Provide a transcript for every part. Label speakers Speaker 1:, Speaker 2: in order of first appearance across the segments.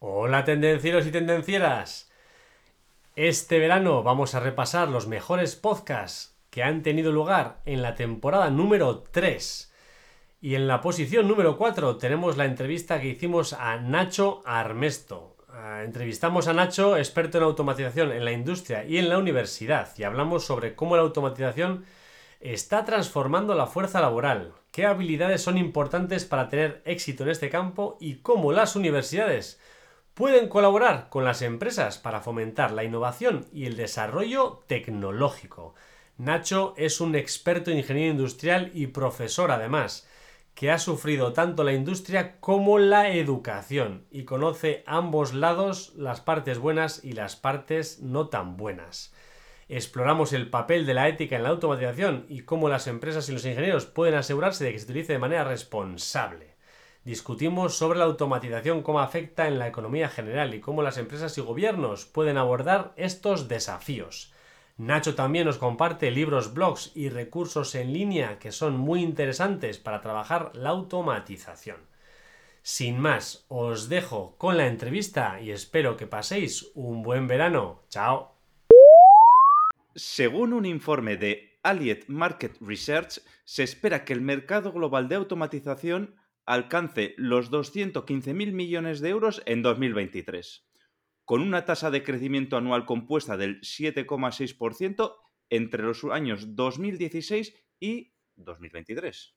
Speaker 1: Hola tendencieros y tendencieras. Este verano vamos a repasar los mejores podcasts que han tenido lugar en la temporada número 3. Y en la posición número 4 tenemos la entrevista que hicimos a Nacho Armesto. Ah, entrevistamos a Nacho, experto en automatización en la industria y en la universidad, y hablamos sobre cómo la automatización está transformando la fuerza laboral, qué habilidades son importantes para tener éxito en este campo y cómo las universidades pueden colaborar con las empresas para fomentar la innovación y el desarrollo tecnológico. Nacho es un experto en ingeniería industrial y profesor además, que ha sufrido tanto la industria como la educación y conoce ambos lados, las partes buenas y las partes no tan buenas. Exploramos el papel de la ética en la automatización y cómo las empresas y los ingenieros pueden asegurarse de que se utilice de manera responsable. Discutimos sobre la automatización, cómo afecta en la economía general y cómo las empresas y gobiernos pueden abordar estos desafíos. Nacho también nos comparte libros, blogs y recursos en línea que son muy interesantes para trabajar la automatización. Sin más, os dejo con la entrevista y espero que paséis un buen verano. ¡Chao!
Speaker 2: Según un informe de Allied Market Research, se espera que el mercado global de automatización alcance los 215.000 millones de euros en 2023, con una tasa de crecimiento anual compuesta del 7,6% entre los años 2016 y 2023.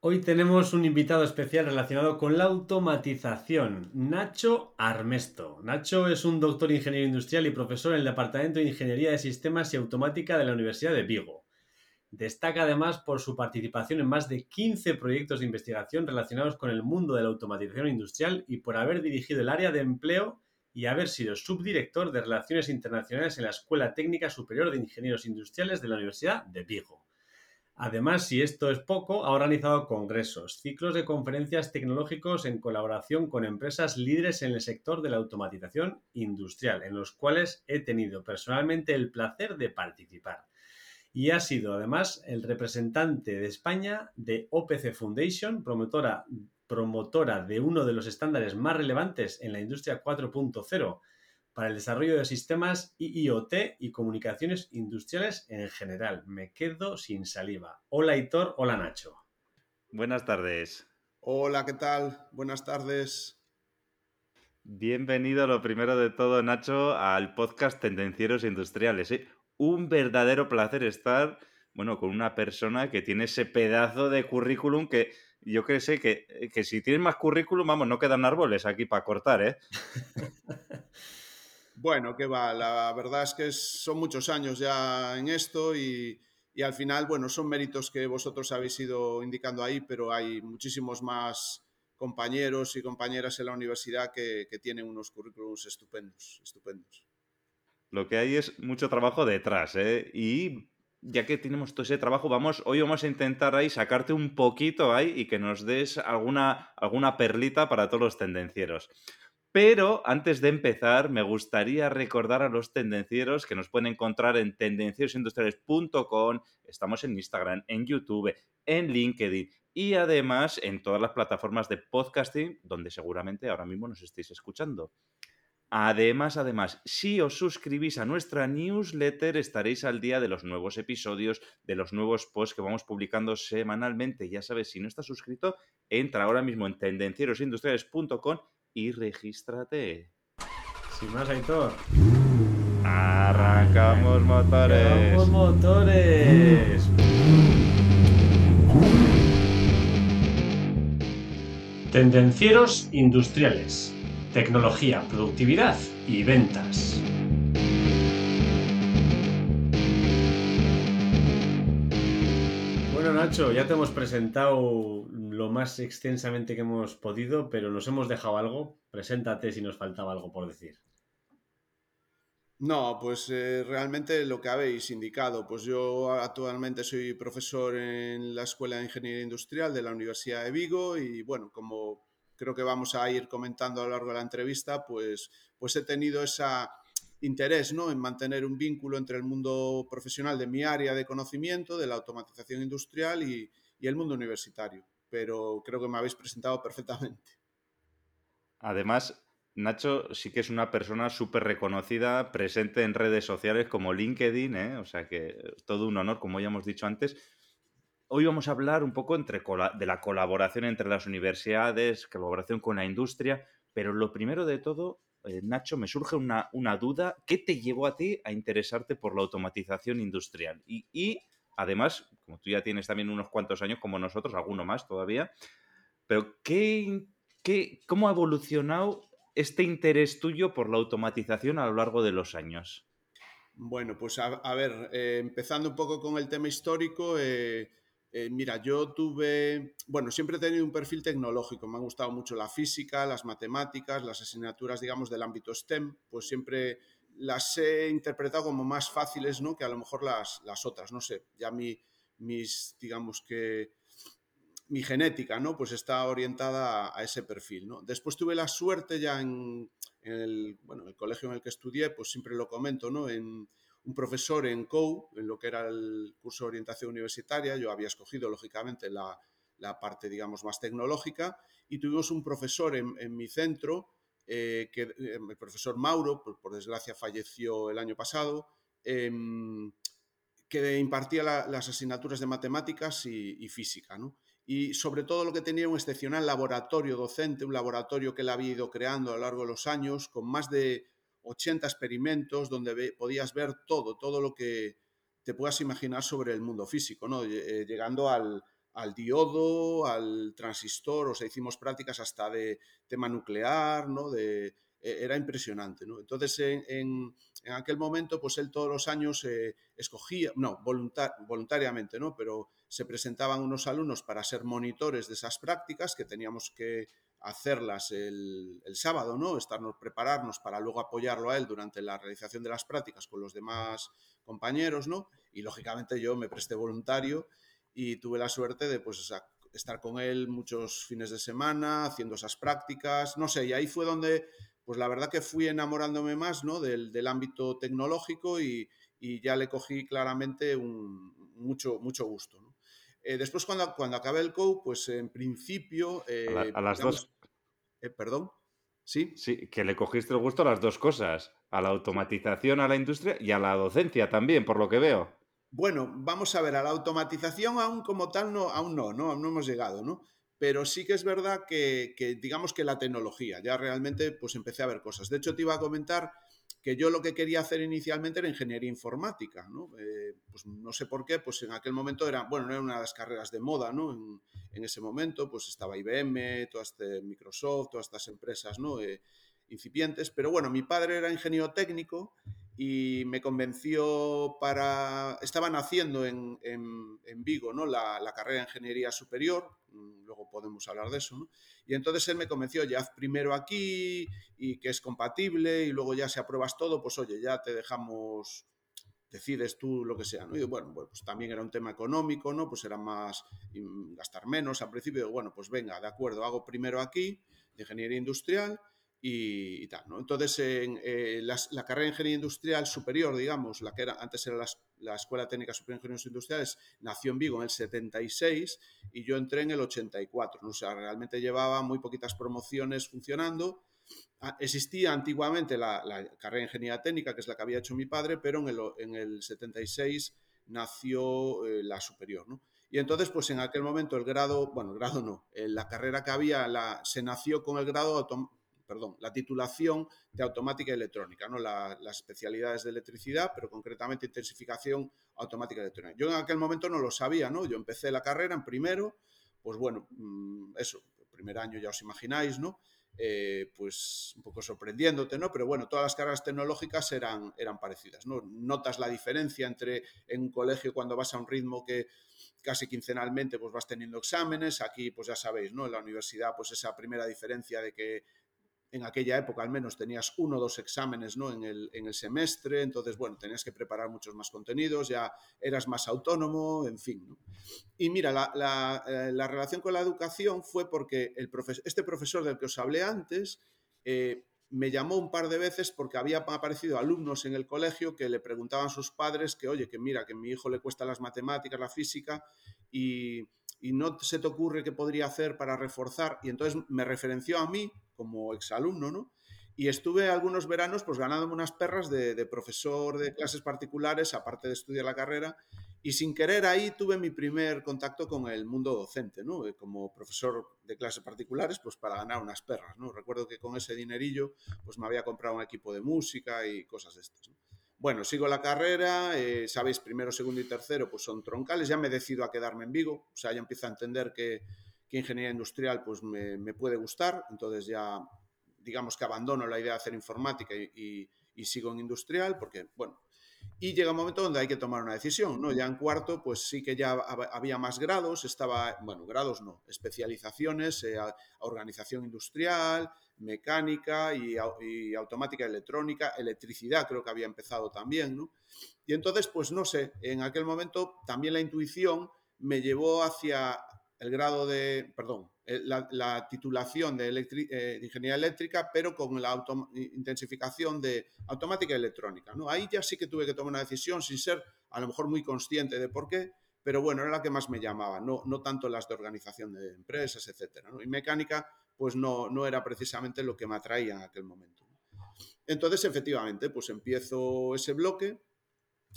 Speaker 1: Hoy tenemos un invitado especial relacionado con la automatización, Nacho Armesto. Nacho es un doctor ingeniero industrial y profesor en el Departamento de Ingeniería de Sistemas y Automática de la Universidad de Vigo. Destaca además por su participación en más de 15 proyectos de investigación relacionados con el mundo de la automatización industrial y por haber dirigido el área de empleo y haber sido subdirector de Relaciones Internacionales en la Escuela Técnica Superior de Ingenieros Industriales de la Universidad de Vigo. Además, si esto es poco, ha organizado congresos, ciclos de conferencias tecnológicos en colaboración con empresas líderes en el sector de la automatización industrial, en los cuales he tenido personalmente el placer de participar. Y ha sido además el representante de España de OPC Foundation, promotora, promotora de uno de los estándares más relevantes en la industria 4.0 para el desarrollo de sistemas IoT y comunicaciones industriales en general. Me quedo sin saliva. Hola Hitor, hola Nacho.
Speaker 2: Buenas tardes.
Speaker 3: Hola, ¿qué tal? Buenas tardes.
Speaker 2: Bienvenido, lo primero de todo, Nacho, al podcast Tendencieros Industriales. ¿eh? Un verdadero placer estar, bueno, con una persona que tiene ese pedazo de currículum que yo que sé que, que si tienes más currículum, vamos, no quedan árboles aquí para cortar, ¿eh?
Speaker 3: Bueno, que va, la verdad es que son muchos años ya en esto y, al final, bueno, son méritos que vosotros habéis ido indicando ahí, pero hay muchísimos más compañeros y compañeras en la universidad que, tienen unos currículums estupendos, estupendos.
Speaker 2: Lo que hay es mucho trabajo detrás, ¿eh? Y ya que tenemos todo ese trabajo, vamos, hoy vamos a intentar ahí sacarte un poquito ahí y que nos des alguna, alguna perlita para todos los tendencieros. Pero antes de empezar, me gustaría recordar a los tendencieros que nos pueden encontrar en tendenciosindustriales.com, estamos en Instagram, en YouTube, en LinkedIn y además en todas las plataformas de podcasting donde seguramente ahora mismo nos estéis escuchando. Además, además, si os suscribís a nuestra newsletter estaréis al día de los nuevos episodios, de los nuevos posts que vamos publicando semanalmente. Ya sabes, si no estás suscrito, entra ahora mismo en tendencierosindustriales.com y regístrate.
Speaker 1: Sin más, Aitor.
Speaker 2: Arrancamos motores.
Speaker 1: Arrancamos motores. Tendencieros industriales. Tecnología, productividad y ventas. Bueno, Nacho, ya te hemos presentado lo más extensamente que hemos podido, pero nos hemos dejado algo. Preséntate si nos faltaba algo por decir.
Speaker 3: No, pues eh, realmente lo que habéis indicado. Pues yo actualmente soy profesor en la Escuela de Ingeniería Industrial de la Universidad de Vigo y bueno, como creo que vamos a ir comentando a lo largo de la entrevista, pues, pues he tenido ese interés ¿no? en mantener un vínculo entre el mundo profesional de mi área de conocimiento, de la automatización industrial y el mundo universitario pero creo que me habéis presentado perfectamente.
Speaker 2: Además, Nacho sí que es una persona súper reconocida, presente en redes sociales como LinkedIn, ¿eh? o sea que todo un honor, como ya hemos dicho antes. Hoy vamos a hablar un poco de la colaboración entre las universidades, colaboración con la industria, pero lo primero de todo, eh, Nacho, me surge una, duda. ¿Qué te llevó a ti a interesarte por la automatización industrial? Y, además, como tú ya tienes también unos cuantos años como nosotros, alguno más todavía, pero ¿qué, qué, ¿cómo ha evolucionado este interés tuyo por la automatización a lo largo de los años?
Speaker 3: Bueno, pues a, ver, eh, empezando un poco con el tema histórico, eh, eh, mira, yo tuve, bueno, siempre he tenido un perfil tecnológico, me han gustado mucho la física, las matemáticas, las asignaturas, digamos, del ámbito STEM, pues siempre las he interpretado como más fáciles, ¿no? Que a lo mejor las, las otras, no sé, ya mi, mis, digamos que, mi genética, ¿no? Pues está orientada a, ese perfil, ¿no? Después tuve la suerte ya en, el, bueno, el colegio en el que estudié, pues siempre lo comento, ¿no? Un profesor en COU, en lo que era el curso de orientación universitaria. Yo había escogido, lógicamente, la, parte, digamos, más tecnológica. Y tuvimos un profesor en, mi centro, eh, que, eh, el profesor Mauro, por, desgracia falleció el año pasado, em, que impartía las asignaturas de matemáticas y, física. Y sobre todo lo que tenía un excepcional laboratorio docente, un laboratorio que él había ido creando a lo largo de los años, con más de 80 experimentos donde podías ver todo, todo lo que te puedas imaginar sobre el mundo físico, ¿no? Eh, llegando al, diodo, al transistor, o sea, hicimos prácticas hasta de tema nuclear, ¿no? De, e, era impresionante, ¿no? Entonces, en, aquel momento, pues él todos los años eh, escogía, no, voluntariamente, ¿no? Pero se presentaban unos alumnos para ser monitores de esas prácticas que teníamos que hacerlas el, sábado, ¿no? Estarnos, prepararnos para luego apoyarlo a él durante la realización de las prácticas con los demás compañeros, ¿no? Y lógicamente yo me presté voluntario y tuve la suerte de pues estar con él muchos fines de semana haciendo esas prácticas, no sé, y ahí fue donde pues la verdad que fui enamorándome más, ¿no? Del, ámbito tecnológico y, ya le cogí claramente un, mucho, mucho gusto. Eh, después, cuando, cuando acabé el COU, pues en principio...
Speaker 2: a, eh, las dos.
Speaker 3: Eh, perdón. ¿Sí?
Speaker 2: Sí, que le cogiste el gusto a las dos cosas, a la automatización, a la industria y a la docencia también, por lo que veo.
Speaker 3: Bueno, vamos a ver, a la automatización aún como tal no, aún no, no, no hemos llegado, ¿no? Pero sí que es verdad que, que, digamos que la tecnología, ya realmente pues empecé a ver cosas. De hecho, te iba a comentar que yo lo que quería hacer inicialmente era ingeniería informática, ¿no? Eh, pues no sé por qué, pues en aquel momento era, bueno, no era una de las carreras de moda, ¿no? En, ese momento, pues estaba IBM, todas este Microsoft, todas estas empresas, ¿no? Eh, incipientes, pero bueno, mi padre era ingeniero técnico y me convenció para... Estaban haciendo en, en, Vigo ¿no? La, carrera de Ingeniería Superior, luego podemos hablar de eso, ¿no? Y entonces él me convenció, ya haz primero aquí y que es compatible y luego ya si apruebas todo, pues oye, ya te dejamos, decides tú lo que sea, ¿no? Y bueno, pues también era un tema económico, ¿no? Pues era más gastar menos al principio, bueno, pues venga, de acuerdo, hago primero aquí, de Ingeniería Industrial, y, tal. ¿no? Entonces, en, eh, la carrera de Ingeniería Industrial Superior, digamos, la que era, antes era la, Escuela Técnica Superior de Ingenieros Industriales, nació en Vigo en el 76 y yo entré en el 84. ¿no? O sea, realmente llevaba muy poquitas promociones funcionando. Ah, existía antiguamente la, carrera de Ingeniería Técnica, que es la que había hecho mi padre, pero en el, en el 76 nació eh, la superior, ¿no? Y entonces, pues en aquel momento el grado, bueno, el grado no, eh, la carrera que había se nació con el grado perdón, la titulación de automática electrónica, ¿no? las especialidades de electricidad, pero concretamente intensificación automática electrónica. Yo en aquel momento no lo sabía, ¿no? Yo empecé la carrera en primero, pues bueno, mm, eso, primer año ya os imagináis, ¿no? Eh, pues un poco sorprendiéndote, ¿no? Pero bueno, todas las carreras tecnológicas eran, eran parecidas, ¿no? Notas la diferencia entre en un colegio cuando vas a un ritmo que casi quincenalmente pues vas teniendo exámenes, aquí pues ya sabéis, ¿no? En la universidad pues esa primera diferencia de que en aquella época al menos tenías uno o dos exámenes ¿no? en, el, en, el, semestre, entonces, bueno, tenías que preparar muchos más contenidos, ya eras más autónomo, en fin. Y mira, la, la, eh, la, relación con la educación fue porque el este profesor del que os hablé antes eh, me llamó un par de veces porque había aparecido alumnos en el colegio que le preguntaban a sus padres que, oye, que mira, que a mi hijo le cuesta las matemáticas, la física, y, y no se te ocurre qué podría hacer para reforzar. Y entonces me referenció a mí como exalumno, ¿no? Y estuve algunos veranos pues ganándome unas perras de, de, profesor de clases particulares, aparte de estudiar la carrera, y sin querer ahí tuve mi primer contacto con el mundo docente, ¿no? Eh, como profesor de clases particulares, pues para ganar unas perras, ¿no? Recuerdo que con ese dinerillo pues me había comprado un equipo de música y cosas de estas, ¿no? Bueno, sigo la carrera, eh, sabéis, primero, segundo y tercero pues son troncales, ya me decido a quedarme en Vigo, o sea, ya empiezo a entender que, que ingeniería industrial pues me, puede gustar, entonces ya digamos que abandono la idea de hacer informática y, sigo en industrial, porque, bueno, y llega un momento donde hay que tomar una decisión, ¿no? Ya en cuarto, pues sí que ya había más grados, estaba, bueno, grados no, especializaciones, eh, organización industrial, mecánica y, y, automática electrónica, electricidad creo que había empezado también, ¿no? Y entonces, pues no sé, en aquel momento también la intuición me llevó hacia el grado de, perdón, eh, la, la titulación de, eh, de, ingeniería eléctrica, pero con la auto, intensificación de automática y electrónica. ¿no? Ahí ya sí que tuve que tomar una decisión sin ser a lo mejor muy consciente de por qué, pero bueno, era la que más me llamaba, no, no tanto las de organización de empresas, etc. ¿no? Y mecánica, pues no, no era precisamente lo que me atraía en aquel momento. Entonces, efectivamente, pues empiezo ese bloque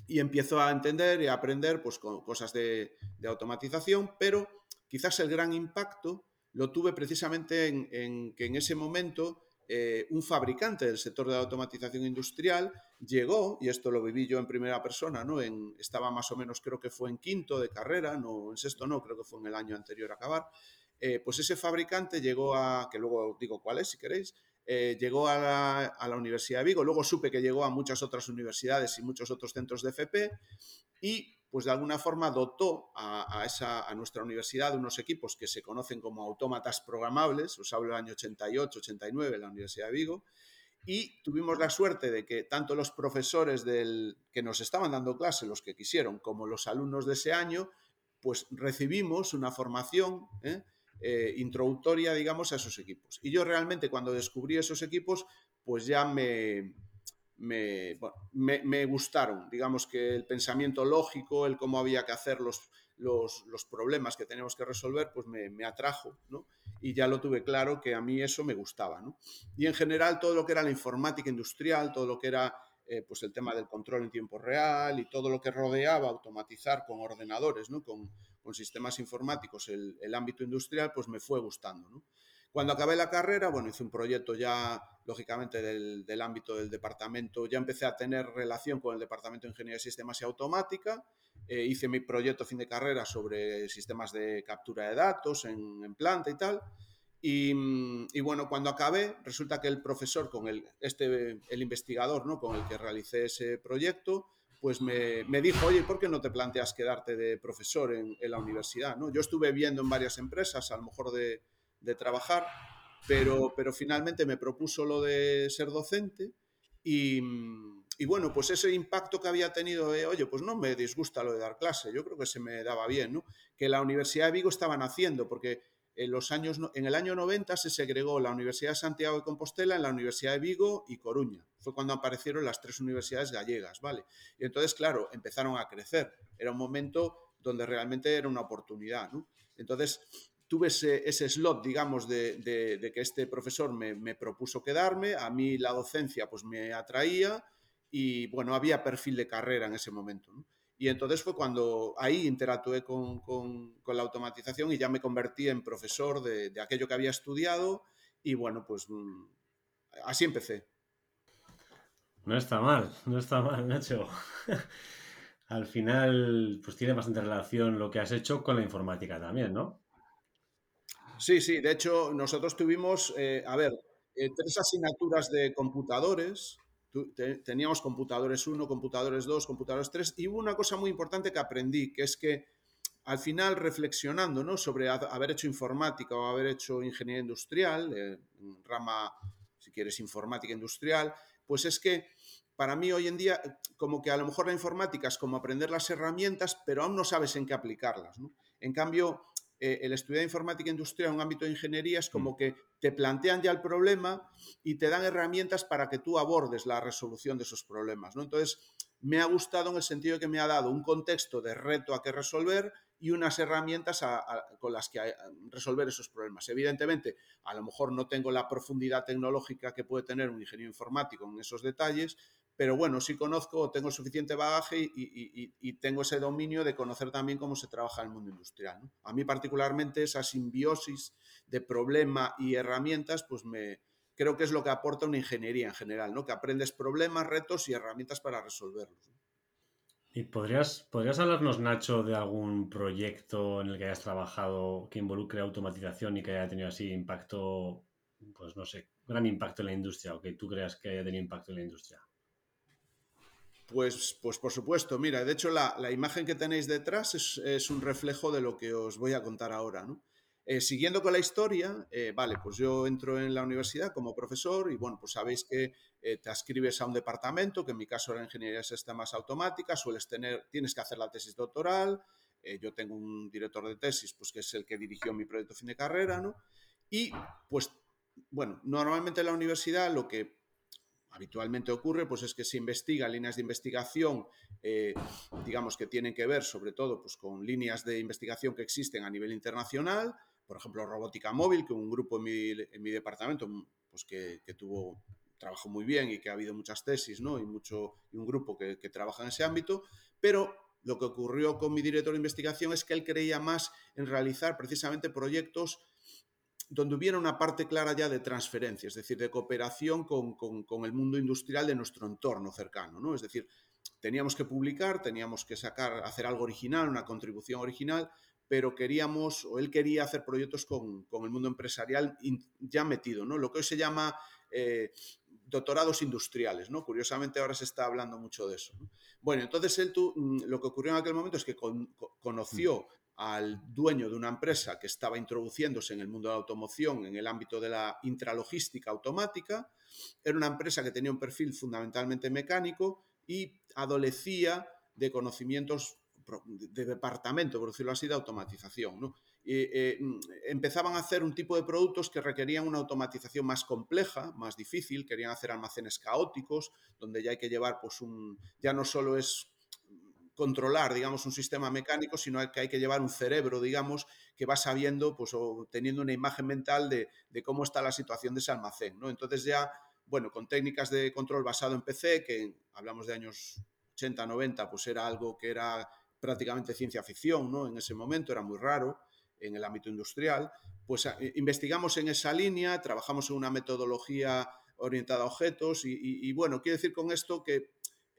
Speaker 3: y empiezo a entender y a aprender pues, con cosas de, de automatización, pero quizás el gran impacto lo tuve precisamente en, que en ese momento eh, un fabricante del sector de la automatización industrial llegó, y esto lo viví yo en primera persona, ¿no? Estaba más o menos, creo que fue en quinto de carrera, no en sexto no, creo que fue en el año anterior a acabar, eh, pues ese fabricante llegó a, que luego digo cuál es si queréis, eh, llegó a la, Universidad de Vigo, luego supe que llegó a muchas otras universidades y muchos otros centros de FP y pues de alguna forma dotó a, esa, a nuestra universidad de unos equipos que se conocen como autómatas programables, os hablo del año 88, 89 en la Universidad de Vigo, y tuvimos la suerte de que tanto los profesores que nos estaban dando clase, los que quisieron, como los alumnos de ese año, pues recibimos una formación ¿eh? Eh, introductoria, digamos, a esos equipos. Y yo realmente cuando descubrí esos equipos, pues ya me, me, me, gustaron. Digamos que el pensamiento lógico, el cómo había que hacer los, los, los problemas que teníamos que resolver, pues me, me, atrajo, ¿no? Y ya lo tuve claro que a mí eso me gustaba, ¿no? Y en general todo lo que era la informática industrial, todo lo que era eh, pues el tema del control en tiempo real y todo lo que rodeaba automatizar con ordenadores, ¿no? Con, con sistemas informáticos el, el ámbito industrial, pues me fue gustando. Cuando acabé la carrera, bueno, hice un proyecto ya, lógicamente, del, del, ámbito del departamento, ya empecé a tener relación con el Departamento de Ingeniería de Sistemas y Automática, eh, hice mi proyecto fin de carrera sobre sistemas de captura de datos en, en planta y tal, y, y, bueno, cuando acabé, resulta que el profesor, con el, este, el investigador ¿no? con el que realicé ese proyecto, pues me, me, dijo, oye, ¿por qué no te planteas quedarte de profesor en, en la universidad? ¿no? Yo estuve viendo en varias empresas, a lo mejor de de trabajar, pero, pero finalmente me propuso lo de ser docente y, y, bueno, pues ese impacto que había tenido, de, oye, pues no me disgusta lo de dar clase, yo creo que se me daba bien, ¿no? Que la Universidad de Vigo estaban haciendo, porque en, los años, en el año 90 se segregó la Universidad de Santiago de Compostela en la Universidad de Vigo y Coruña. Fue cuando aparecieron las tres universidades gallegas, ¿vale? Y entonces, claro, empezaron a crecer. Era un momento donde realmente era una oportunidad, ¿no? Entonces, tuve ese, slot, digamos, de, que este profesor me, propuso quedarme, a mí la docencia pues me atraía y bueno, había perfil de carrera en ese momento. Y entonces fue cuando ahí interactué con, la automatización y ya me convertí en profesor de, de aquello que había estudiado y bueno, pues mm, así empecé.
Speaker 1: No está mal, no está mal, Nacho. Al final, pues tiene bastante relación lo que has hecho con la informática también, ¿no?
Speaker 3: Sí, sí, de hecho nosotros tuvimos, eh, a ver, eh, tres asignaturas de computadores, teníamos computadores 1, computadores 2, computadores 3, y hubo una cosa muy importante que aprendí, que es que al final reflexionando ¿no? sobre haber hecho informática o haber hecho ingeniería industrial, eh, rama, si quieres, informática industrial, pues es que para mí hoy en día, como que a lo mejor la informática es como aprender las herramientas, pero aún no sabes en qué aplicarlas. En cambio, eh, el estudiar informática industrial en un ámbito de ingeniería es como mm. que te plantean ya el problema y te dan herramientas para que tú abordes la resolución de esos problemas. ¿no? Entonces, me ha gustado en el sentido de que me ha dado un contexto de reto a que resolver y unas herramientas con las que resolver esos problemas. Evidentemente, a lo mejor no tengo la profundidad tecnológica que puede tener un ingeniero informático en esos detalles, pero bueno, sí conozco, tengo suficiente bagaje y, tengo ese dominio de conocer también cómo se trabaja el mundo industrial. A mí particularmente esa simbiosis de problema y herramientas, pues me creo que es lo que aporta una ingeniería en general, ¿no? Que aprendes problemas, retos y herramientas para resolverlos.
Speaker 1: ¿Y podrías, podrías hablarnos, Nacho, de algún proyecto en el que hayas trabajado que involucre automatización y que haya tenido así impacto, pues no sé, gran impacto en la industria o que tú creas que haya tenido impacto en la industria?
Speaker 3: Pues, pues por supuesto, mira, de hecho la, imagen que tenéis detrás es, un reflejo de lo que os voy a contar ahora. Eh, siguiendo con la historia, eh, vale, pues yo entro en la universidad como profesor y bueno, pues sabéis que eh, te ascribes a un departamento, que en mi caso era Ingeniería de Sistemas Automáticas, sueles tener, tienes que hacer la tesis doctoral, yo tengo un director de tesis, pues que es el que dirigió mi proyecto fin de carrera, ¿no? Y pues, bueno, normalmente en la universidad lo que habitualmente ocurre, pues es que se investiga líneas de investigación, eh, digamos que tienen que ver sobre todo pues, con líneas de investigación que existen a nivel internacional, por ejemplo, robótica móvil, que un grupo en mi, departamento pues que, tuvo trabajo muy bien y que ha habido muchas tesis, ¿no? Y, mucho, y un grupo que, que trabaja en ese ámbito, pero lo que ocurrió con mi director de investigación es que él creía más en realizar precisamente proyectos donde hubiera una parte clara ya de transferencia, es decir, de cooperación con, el mundo industrial de nuestro entorno cercano, ¿no? Es decir, teníamos que publicar, teníamos que sacar, hacer algo original, una contribución original, pero queríamos, o él quería hacer proyectos con, el mundo empresarial ya metido, ¿no? Lo que hoy se llama eh, doctorados industriales, ¿no? Curiosamente ahora se está hablando mucho de eso. Bueno, entonces él, tú, mm, lo que ocurrió en aquel momento es que conoció al dueño de una empresa que estaba introduciéndose en el mundo de la automoción en el ámbito de la intralogística automática. Era una empresa que tenía un perfil fundamentalmente mecánico y adolecía de conocimientos de departamento, por decirlo así, de automatización. Eh, empezaban a hacer un tipo de productos que requerían una automatización más compleja, más difícil, querían hacer almacenes caóticos, donde ya hay que llevar, pues ya no solo es controlar, digamos, un sistema mecánico, sino que hay que llevar un cerebro, digamos, que va sabiendo, pues, o teniendo una imagen mental de, cómo está la situación de ese almacén, ¿no? Entonces ya, bueno, con técnicas de control basado en PC, que hablamos de años 80, 90, pues era algo que era prácticamente ciencia ficción, ¿no? En ese momento era muy raro en el ámbito industrial, pues eh, investigamos en esa línea, trabajamos en una metodología orientada a objetos y bueno, quiero decir con esto que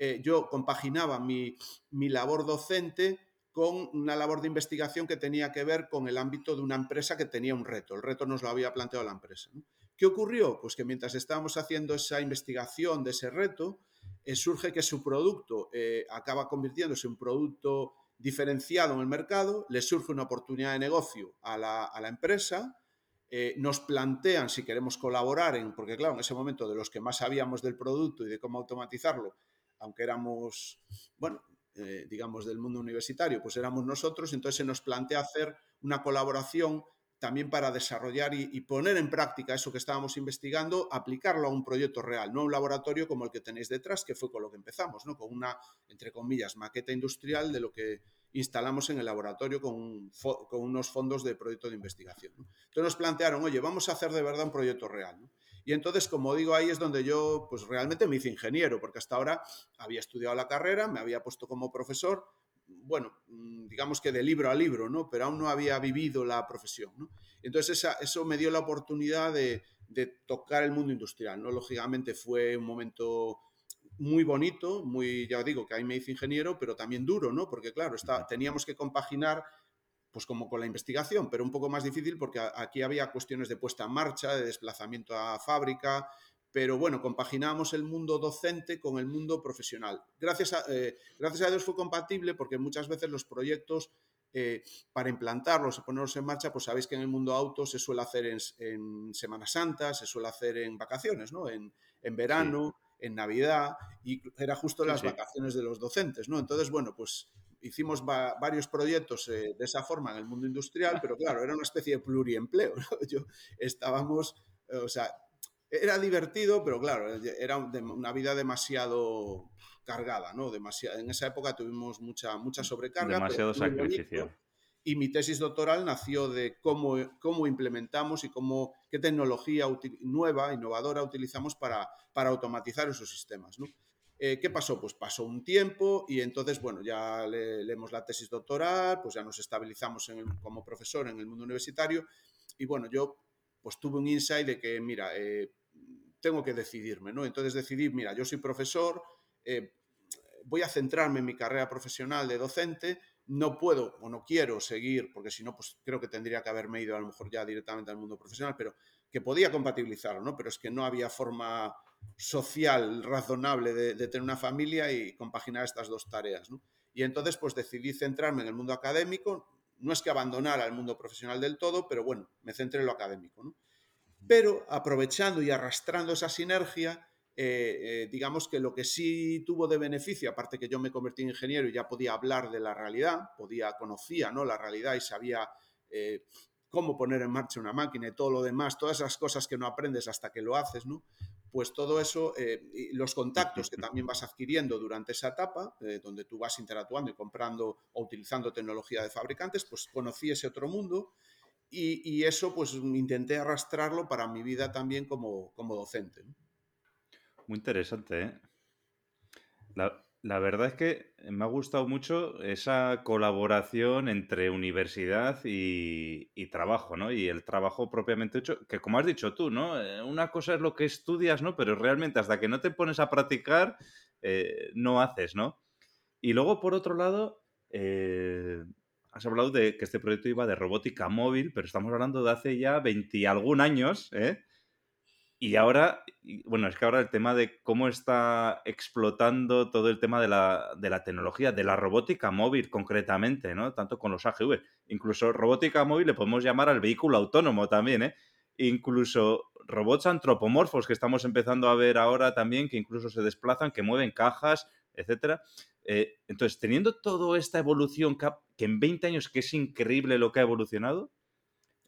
Speaker 3: eh, yo compaginaba mi, labor docente con una labor de investigación que tenía que ver con el ámbito de una empresa que tenía un reto. El reto nos lo había planteado la empresa. ¿Qué ocurrió? Pues que mientras estábamos haciendo esa investigación de ese reto, eh, surge que su producto eh, acaba convirtiéndose en un producto diferenciado en el mercado, le surge una oportunidad de negocio a la, empresa, nos plantean si queremos colaborar en, porque claro, en ese momento de los que más sabíamos del producto y de cómo automatizarlo, aunque éramos, bueno, eh, digamos, del mundo universitario, pues éramos nosotros, entonces se nos plantea hacer una colaboración también para desarrollar y, poner en práctica eso que estábamos investigando, aplicarlo a un proyecto real, no a un laboratorio como el que tenéis detrás, que fue con lo que empezamos, ¿no? con una, entre comillas, maqueta industrial de lo que instalamos en el laboratorio con, unos fondos de proyecto de investigación. Entonces nos plantearon, oye, vamos a hacer de verdad un proyecto real. ¿no? Y entonces, como digo, ahí es donde yo pues realmente me hice ingeniero, porque hasta ahora había estudiado la carrera, me había puesto como profesor, bueno, mm, digamos que de libro a libro, ¿no? Pero aún no había vivido la profesión, ¿no? Entonces eso me dio la oportunidad de, tocar el mundo industrial, ¿no? Lógicamente fue un momento muy bonito, muy, ya digo, que ahí me hice ingeniero, pero también duro, ¿no? Porque claro, está, teníamos que compaginar pues como con la investigación, pero un poco más difícil porque aquí había cuestiones de puesta en marcha, de desplazamiento a fábrica, pero bueno, compaginamos el mundo docente con el mundo profesional. Gracias a, eh, gracias a Dios fue compatible porque muchas veces los proyectos eh, para implantarlos y ponerlos en marcha, pues sabéis que en el mundo auto se suele hacer en, Semana Santa, se suele hacer en vacaciones, ¿no? En, verano, en Navidad, y era justo las vacaciones de los docentes, ¿no? Entonces, bueno, pues hicimos varios proyectos eh, de esa forma en el mundo industrial, pero claro, era una especie de pluriempleo. Yo estábamos, eh, o sea, era divertido, pero claro, era una vida demasiado cargada, ¿no? Demasiado, en esa época tuvimos mucha, mucha sobrecarga.
Speaker 2: Demasiado sacrificio.
Speaker 3: Y mi tesis doctoral nació de cómo, cómo implementamos y cómo, qué tecnología nueva, innovadora utilizamos para, para automatizar esos sistemas. ¿no? Eh, ¿Qué pasó? Pues pasó un tiempo y entonces, bueno, ya leemos la tesis doctoral, pues ya nos estabilizamos como profesor en el mundo universitario y bueno, yo pues tuve un insight de que, mira, eh, tengo que decidirme, ¿no? Entonces decidí, mira, yo soy profesor, eh, voy a centrarme en mi carrera profesional de docente, no puedo o no quiero seguir, porque si no, pues creo que tendría que haberme ido a lo mejor ya directamente al mundo profesional, pero que podía compatibilizarlo, ¿no? Pero es que no había forma social razonable de, tener una familia y compaginar estas dos tareas. Y entonces, pues decidí centrarme en el mundo académico, no es que abandonara el mundo profesional del todo, pero bueno, me centré en lo académico. Pero aprovechando y arrastrando esa sinergia, eh, eh, digamos que lo que sí tuvo de beneficio, aparte que yo me convertí en ingeniero y ya podía hablar de la realidad, podía, conocía ¿no? la realidad y sabía eh, cómo poner en marcha una máquina y todo lo demás, todas esas cosas que no aprendes hasta que lo haces, ¿no? Pues todo eso, los contactos que también vas adquiriendo durante esa etapa, donde tú vas interactuando y comprando o utilizando tecnología de fabricantes, pues conocí ese otro mundo y, eso pues intenté arrastrarlo para mi vida también como, como docente.
Speaker 2: Muy interesante, ¿eh? La, verdad es que me ha gustado mucho esa colaboración entre universidad y, trabajo, ¿no? Y el trabajo propiamente hecho, que como has dicho tú, ¿no? Eh, una cosa es lo que estudias, ¿no? Pero realmente hasta que no te pones a practicar, eh, no haces, ¿no? Y luego, por otro lado, eh, has hablado de que este proyecto iba de robótica móvil, pero estamos hablando de hace ya 20 y algún años, ¿eh? Y ahora, bueno, es que ahora el tema de cómo está explotando todo el tema de la, de la, tecnología, de la robótica móvil concretamente, ¿no? Tanto con los AGV. Incluso robótica móvil le podemos llamar al vehículo autónomo también, ¿eh? Incluso robots antropomorfos que estamos empezando a ver ahora también, que incluso se desplazan, que mueven cajas, etcétera. Eh, entonces, teniendo toda esta evolución que en 20 años, que es increíble lo que ha evolucionado,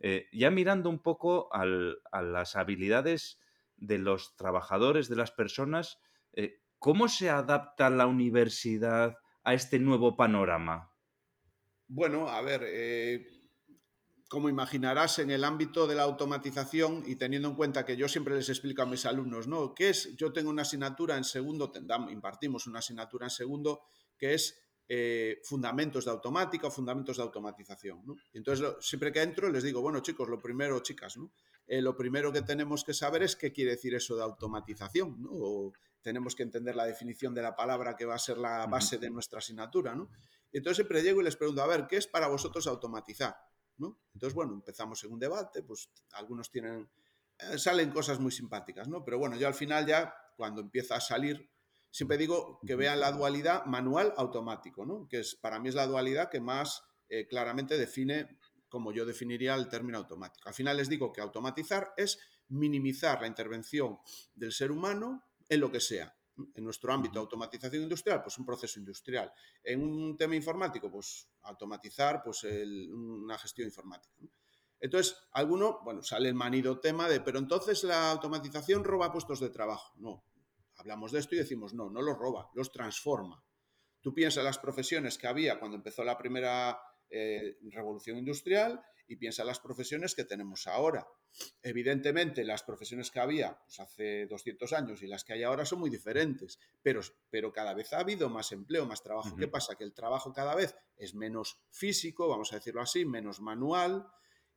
Speaker 2: eh, ya mirando un poco a las habilidades de los trabajadores, de las personas, eh, ¿cómo se adapta la universidad a este nuevo panorama?
Speaker 3: Bueno, a ver, como imaginarás, en el ámbito de la automatización y teniendo en cuenta que yo siempre les explico a mis alumnos, ¿no? ¿Qué es? Yo tengo una asignatura en segundo, impartimos una asignatura en segundo que es eh, fundamentos de automática o fundamentos de automatización. ¿no? Entonces, siempre que entro les digo, bueno, chicos, lo primero, chicas, ¿no? Eh, lo primero que tenemos que saber es qué quiere decir eso de automatización, ¿no? O tenemos que entender la definición de la palabra que va a ser la base de nuestra asignatura, ¿no? Entonces siempre llego y les pregunto, a ver, ¿qué es para vosotros automatizar? Entonces, bueno, empezamos en un debate, pues algunos tienen, eh, salen cosas muy simpáticas, ¿no? Pero bueno, yo al final ya, cuando empieza a salir, siempre digo que vean la dualidad manual-automático, ¿no? Que es, para mí es la dualidad que más eh, claramente define como yo definiría el término automático. Al final les digo que automatizar es minimizar la intervención del ser humano en lo que sea. En nuestro ámbito, automatización industrial, pues un proceso industrial. En un tema informático, pues automatizar pues una gestión informática. Entonces, alguno, bueno, sale el manido tema de, pero entonces la automatización roba puestos de trabajo. No, hablamos de esto y decimos, no, no los roba, los transforma. Tú piensas las profesiones que había cuando empezó la primera eh, revolución industrial y piensa las profesiones que tenemos ahora. Evidentemente, las profesiones que había pues, hace 200 años y las que hay ahora son muy diferentes, pero, pero cada vez ha habido más empleo, más trabajo. ¿Qué pasa? Que el trabajo cada vez es menos físico, vamos a decirlo así, menos manual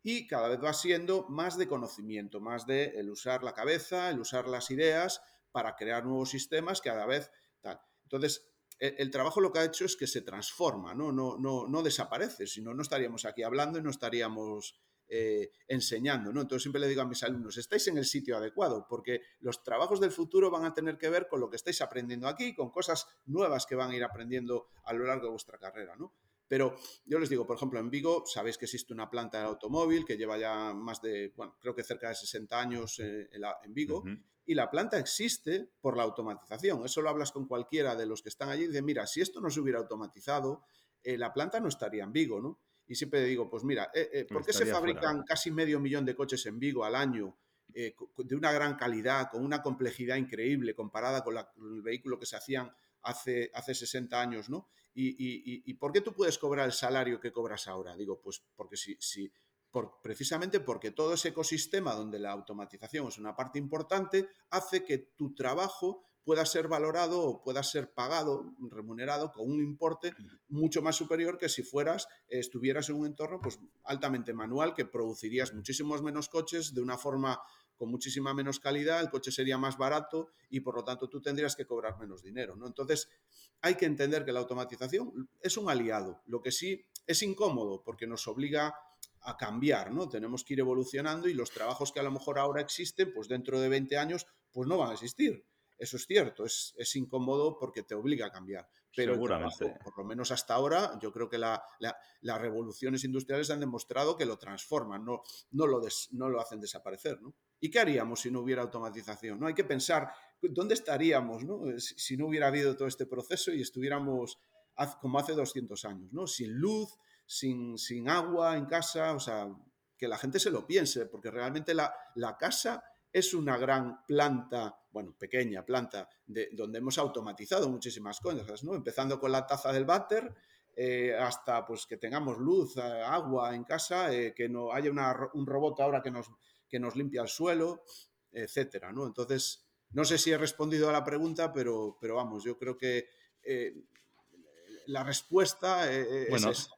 Speaker 3: y cada vez va siendo más de conocimiento, más de el usar la cabeza, el usar las ideas para crear nuevos sistemas cada vez tal. Entonces, e, el, trabajo lo que ha hecho es que se transforma, ¿no? No, no, no desaparece, si no, estaríamos aquí hablando y no estaríamos eh, enseñando, ¿no? Entonces siempre le digo a mis alumnos, estáis en el sitio adecuado, porque los trabajos del futuro van a tener que ver con lo que estáis aprendiendo aquí, con cosas nuevas que van a ir aprendiendo a lo largo de vuestra carrera, ¿no? Pero yo les digo, por ejemplo, en Vigo, sabéis que existe una planta de automóvil que lleva ya más de, bueno, creo que cerca de 60 años eh, en, Vigo, y la planta existe por la automatización. Eso lo hablas con cualquiera de los que están allí y dicen, mira, si esto no se hubiera automatizado, eh, la planta no estaría en Vigo, ¿no? Y siempre digo, pues mira, eh, ¿por qué se fabrican casi medio millón de coches en Vigo al año? de una gran calidad, con una complejidad increíble comparada con el vehículo que se hacían hace, hace 60 años, ¿no? Y, por qué tú puedes cobrar el salario que cobras ahora? Digo, pues porque si, si por, precisamente porque todo ese ecosistema donde la automatización es una parte importante hace que tu trabajo pueda ser valorado o pueda ser pagado, remunerado con un importe mucho más superior que si fueras, estuvieras en un entorno pues, altamente manual, que producirías muchísimos menos coches de una forma con muchísima menos calidad, el coche sería más barato y por lo tanto tú tendrías que cobrar menos dinero. ¿no? Entonces, hay que entender que la automatización es un aliado. Lo que sí es incómodo porque nos obliga a cambiar, ¿no? Tenemos que ir evolucionando y los trabajos que a lo mejor ahora existen, pues dentro de 20 años, pues no van a existir. Eso es cierto, es, incómodo porque te obliga a cambiar. Pero Seguramente. por lo menos hasta ahora, yo creo que las revoluciones industriales han demostrado que lo transforman, no, no, lo, no lo hacen desaparecer. ¿no? ¿Y qué haríamos si no hubiera automatización? ¿no? Hay que pensar dónde estaríamos ¿no? si no hubiera habido todo este proceso y estuviéramos como hace 200 años, ¿no? sin luz, sin, sin agua en casa, o sea, que la gente se lo piense, porque realmente la, la casa es una gran planta, bueno, pequeña planta, de, donde hemos automatizado muchísimas cosas, ¿no? Empezando con la taza del váter, eh, hasta pues que tengamos luz, eh, agua en casa, eh, que no haya un robot ahora que nos, que nos limpia el suelo, etcétera, ¿no? Entonces, no sé si he respondido a la pregunta, pero, pero vamos, yo creo que la respuesta es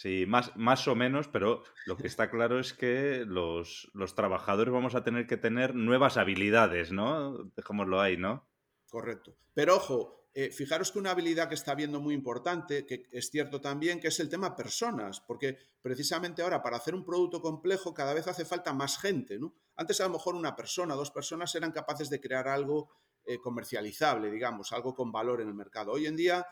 Speaker 2: Sí, más, más o menos, pero lo que está claro es que los, trabajadores vamos a tener que tener nuevas habilidades, ¿no? Dejémoslo ahí, ¿no?
Speaker 3: Correcto. Pero ojo, eh, fijaros que una habilidad que está viendo muy importante, que es cierto también, que es el tema personas, porque precisamente ahora para hacer un producto complejo cada vez hace falta más gente. Antes a lo mejor una persona, dos personas eran capaces de crear algo eh, comercializable, digamos, algo con valor en el mercado. Hoy en día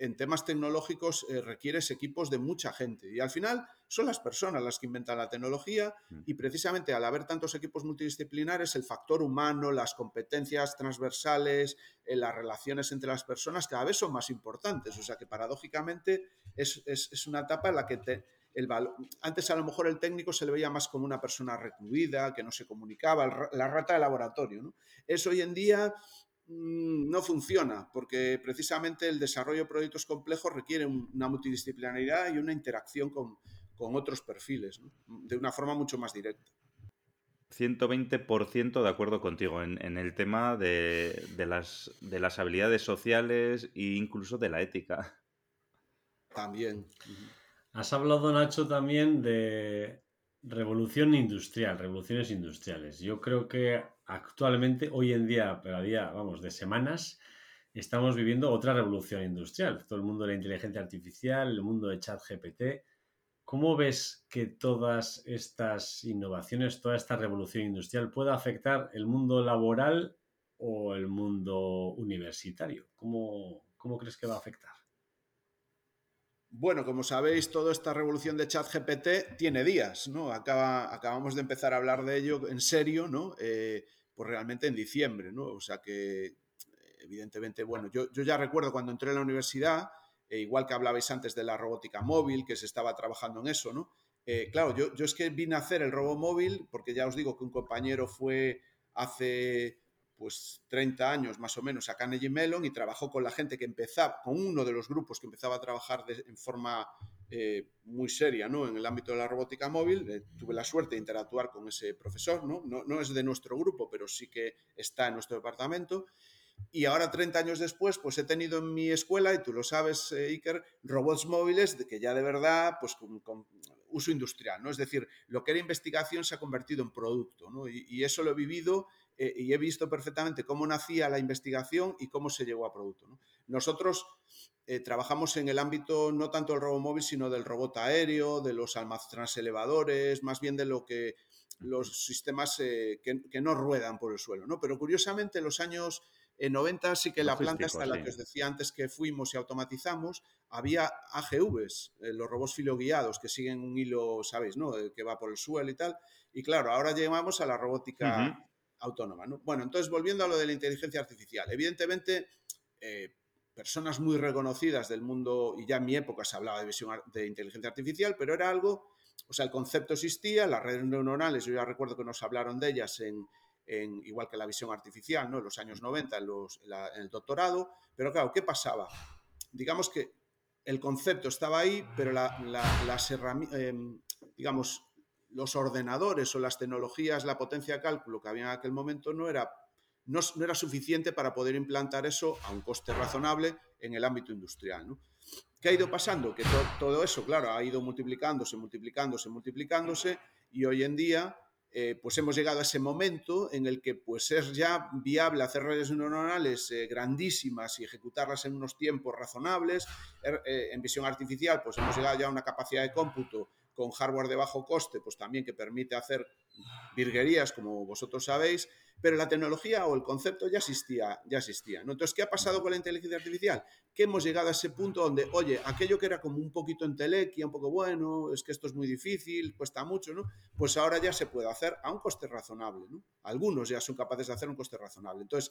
Speaker 3: en temas tecnológicos eh, requieres equipos de mucha gente y al final son las personas las que inventan la tecnología mm. y precisamente al haber tantos equipos multidisciplinares el factor humano, las competencias transversales, eh, las relaciones entre las personas cada vez son más importantes. O sea que paradójicamente es, una etapa en la que el antes a lo mejor el técnico se le veía más como una persona recluida, que no se comunicaba, la rata de laboratorio. ¿no? Es hoy en día no funciona, porque precisamente el desarrollo de proyectos complejos requiere una multidisciplinaridad y una interacción con, otros perfiles, de una forma mucho más directa.
Speaker 2: 120% de acuerdo contigo en, el tema de, las, de las habilidades sociales e incluso de la ética.
Speaker 3: También.
Speaker 1: Has hablado, Nacho, también de revolución industrial, revoluciones industriales. Yo creo que actualmente, hoy en día, pero a día, vamos, de semanas, estamos viviendo otra revolución industrial. Todo el mundo de la inteligencia artificial, el mundo de ChatGPT. ¿Cómo ves que todas estas innovaciones, toda esta revolución industrial pueda afectar el mundo laboral o el mundo universitario? ¿Cómo, cómo crees que va a afectar?
Speaker 3: Bueno, como sabéis, toda esta revolución de ChatGPT tiene días, ¿no? Acaba, acabamos de empezar a hablar de ello en serio, ¿no? Eh, pues realmente en diciembre, ¿no? O sea que, evidentemente, bueno, yo, ya recuerdo cuando entré en la universidad, e igual que hablabais antes de la robótica móvil, que se estaba trabajando en eso, ¿no? Eh, claro, yo, yo es que vine a hacer el robot móvil, porque ya os digo que un compañero fue hace pues 30 años más o menos a Carnegie Mellon y trabajó con la gente que empezaba, con uno de los grupos que empezaba a trabajar en forma eh, muy seria ¿no? en el ámbito de la robótica móvil. Eh, tuve la suerte de interactuar con ese profesor, ¿no? ¿no? es de nuestro grupo, pero sí que está en nuestro departamento. Y ahora, 30 años después, pues he tenido en mi escuela, y tú lo sabes, eh, Iker, robots móviles de que ya de verdad, pues con, uso industrial, ¿no? Es decir, lo que era investigación se ha convertido en producto, ¿no? Y, eso lo he vivido y he visto perfectamente cómo nacía la investigación y cómo se llegó a producto. ¿no? Nosotros eh, trabajamos en el ámbito no tanto del robot móvil, sino del robot aéreo, de los almacenes elevadores, más bien de lo que los sistemas eh, que, no ruedan por el suelo. ¿no? Pero curiosamente en los años 90 sí que la planta hasta la que os decía antes que fuimos y automatizamos, había AGVs, eh, los robots filoguiados que siguen un hilo, ¿sabéis? ¿no? que va por el suelo y tal. Y claro, ahora llegamos a la robótica autónoma. ¿no? Bueno, entonces volviendo a lo de la inteligencia artificial, evidentemente personas muy reconocidas del mundo, y ya en mi época se hablaba de visión de inteligencia artificial, pero era algo, o sea, el concepto existía, las redes neuronales, yo ya recuerdo que nos hablaron de ellas en, igual que la visión artificial, ¿no? en los años 90, en, los, el doctorado. Pero claro, ¿qué pasaba? Digamos que el concepto estaba ahí, pero la, las em, digamos, los ordenadores o las tecnologías, la potencia de cálculo que había en aquel momento no era, no, era suficiente para poder implantar eso a un coste razonable en el ámbito industrial. ¿no? ¿Qué ha ido pasando? Que todo eso, claro, ha ido multiplicándose, multiplicándose, multiplicándose y hoy en día eh, pues hemos llegado a ese momento en el que pues es ya viable hacer redes neuronales eh, grandísimas y ejecutarlas en unos tiempos razonables. Er, eh, en visión artificial pues hemos llegado ya a una capacidad de cómputo con hardware de bajo coste, pues también que permite hacer virguerías, como vosotros sabéis, pero la tecnología o el concepto ya existía, ya existía. Entonces, ¿qué ha pasado con la inteligencia artificial? Que hemos llegado a ese punto donde, oye, aquello que era como un poquito entelequia, un poco bueno, es que esto es muy difícil, cuesta mucho, ¿no? Pues ahora ya se puede hacer a un coste razonable, ¿no? Algunos ya son capaces de hacer un coste razonable. Entonces,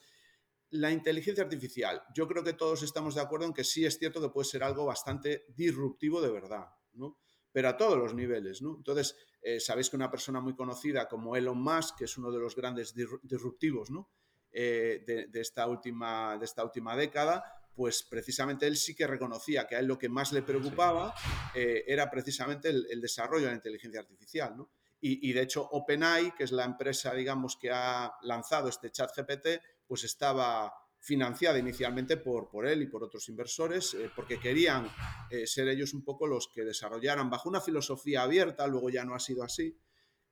Speaker 3: la inteligencia artificial, yo creo que todos estamos de acuerdo en que sí es cierto que puede ser algo bastante disruptivo de verdad, ¿no? Pero a todos los niveles. ¿no? Entonces, eh, sabéis que una persona muy conocida como Elon Musk, que es uno de los grandes disruptivos ¿no? Eh, de, esta última, de esta última década, pues precisamente él sí que reconocía que a él lo que más le preocupaba eh, era precisamente el, desarrollo de la inteligencia artificial. ¿no? Y, y, de hecho OpenAI, que es la empresa, digamos, que ha lanzado este chat GPT, pues estaba financiada inicialmente por, por él y por otros inversores, eh, porque querían eh, ser ellos un poco los que desarrollaran bajo una filosofía abierta, luego ya no ha sido así,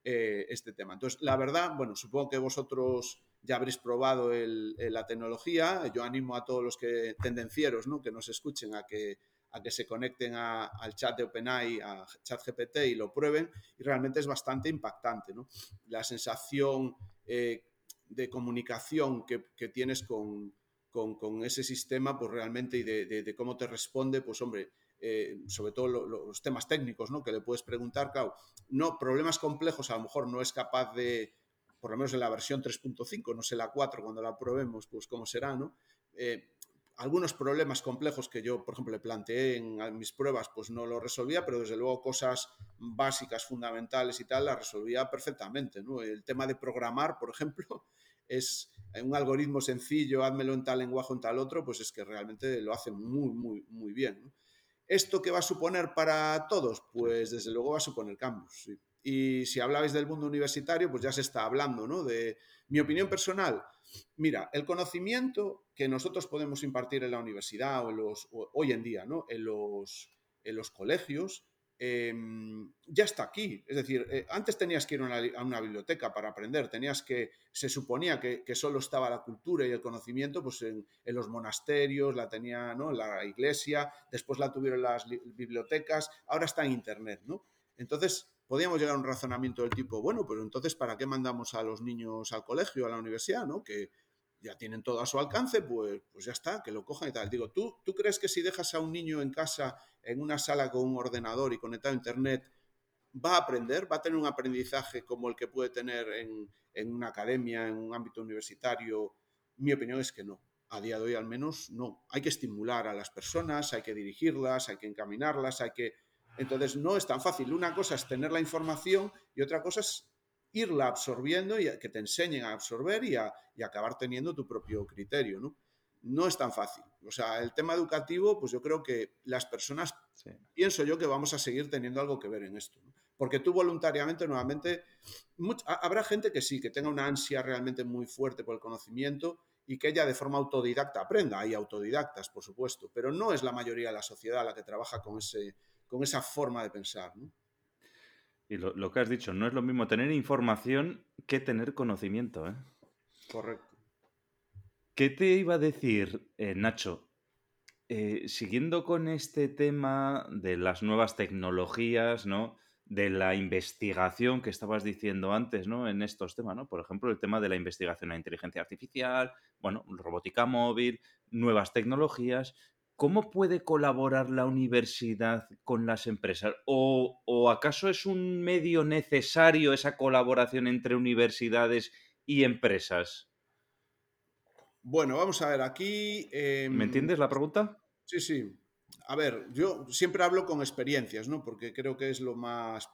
Speaker 3: eh, este tema. Entonces, la verdad, bueno, supongo que vosotros ya habréis probado la tecnología, yo animo a todos los que tendencieros ¿no? que nos escuchen a que, a que se conecten al chat de OpenAI, a ChatGPT y lo prueben, y realmente es bastante impactante. ¿no? La sensación de comunicación que, que tienes con, con, ese sistema, pues realmente, y de, cómo te responde, pues hombre, eh, sobre todo los temas técnicos, ¿no? Que le puedes preguntar, claro, no, problemas complejos a lo mejor no es capaz de, por lo menos en la versión 3.5, no sé la 4, cuando la probemos, pues cómo será, ¿no? Eh, algunos problemas complejos que yo, por ejemplo, le planteé en mis pruebas, pues no lo resolvía, pero desde luego cosas básicas, fundamentales y tal, las resolvía perfectamente, ¿no? El tema de programar, por ejemplo, es un algoritmo sencillo, házmelo en tal lenguaje o en tal otro, pues es que realmente lo hace muy, muy, muy bien. ¿Esto qué va a suponer para todos? Pues desde luego va a suponer cambios. Y si hablabais del mundo universitario, pues ya se está hablando, ¿no? De mi opinión personal. Mira, el conocimiento que nosotros podemos impartir en la universidad o, los, hoy en día, ¿no? En los, en los colegios, Em, ya está aquí. Es decir, eh, antes tenías que ir a una, biblioteca para aprender, tenías que, se suponía que, solo estaba la cultura y el conocimiento pues en, los monasterios, la tenía ¿no? la iglesia, después la tuvieron las bibliotecas, ahora está en Internet. ¿no? Entonces, podíamos llegar a un razonamiento del tipo, bueno, pero entonces, ¿para qué mandamos a los niños al colegio, a la universidad? ¿no? Que, ya tienen todo a su alcance, pues, pues ya está, que lo cojan y tal. Digo, ¿tú, ¿tú crees que si dejas a un niño en casa, en una sala con un ordenador y conectado a Internet, va a aprender? ¿Va a tener un aprendizaje como el que puede tener en, en una academia, en un ámbito universitario? Mi opinión es que no. A día de hoy al menos no. Hay que estimular a las personas, hay que dirigirlas, hay que encaminarlas, hay que... Entonces no es tan fácil. Una cosa es tener la información y otra cosa es irla absorbiendo y que te enseñen a absorber y, a, acabar teniendo tu propio criterio, ¿no? No es tan fácil. O sea, el tema educativo, pues yo creo que las personas, pienso yo que vamos a seguir teniendo algo que ver en esto. Porque tú voluntariamente, nuevamente, habrá gente que sí, que tenga una ansia realmente muy fuerte por el conocimiento y que ella de forma autodidacta aprenda. Hay autodidactas, por supuesto, pero no es la mayoría de la sociedad la que trabaja con, ese, con esa forma de pensar. ¿no?
Speaker 2: Y lo, que has dicho, no es lo mismo tener información que tener conocimiento. ¿eh?
Speaker 3: Correcto.
Speaker 2: ¿Qué te iba a decir, eh, Nacho? Eh, siguiendo con este tema de las nuevas tecnologías, ¿no? De la investigación que estabas diciendo antes, ¿no? En estos temas, ¿no? Por ejemplo, el tema de la investigación en inteligencia artificial, bueno, robótica móvil, nuevas tecnologías. ¿Cómo puede colaborar la universidad con las empresas? ¿O, acaso es un medio necesario esa colaboración entre universidades y empresas?
Speaker 3: Bueno, vamos a ver, aquí...
Speaker 2: ¿Me em, entiendes la pregunta?
Speaker 3: Sí, sí. A ver, yo siempre hablo con experiencias, ¿no? Porque creo que es lo más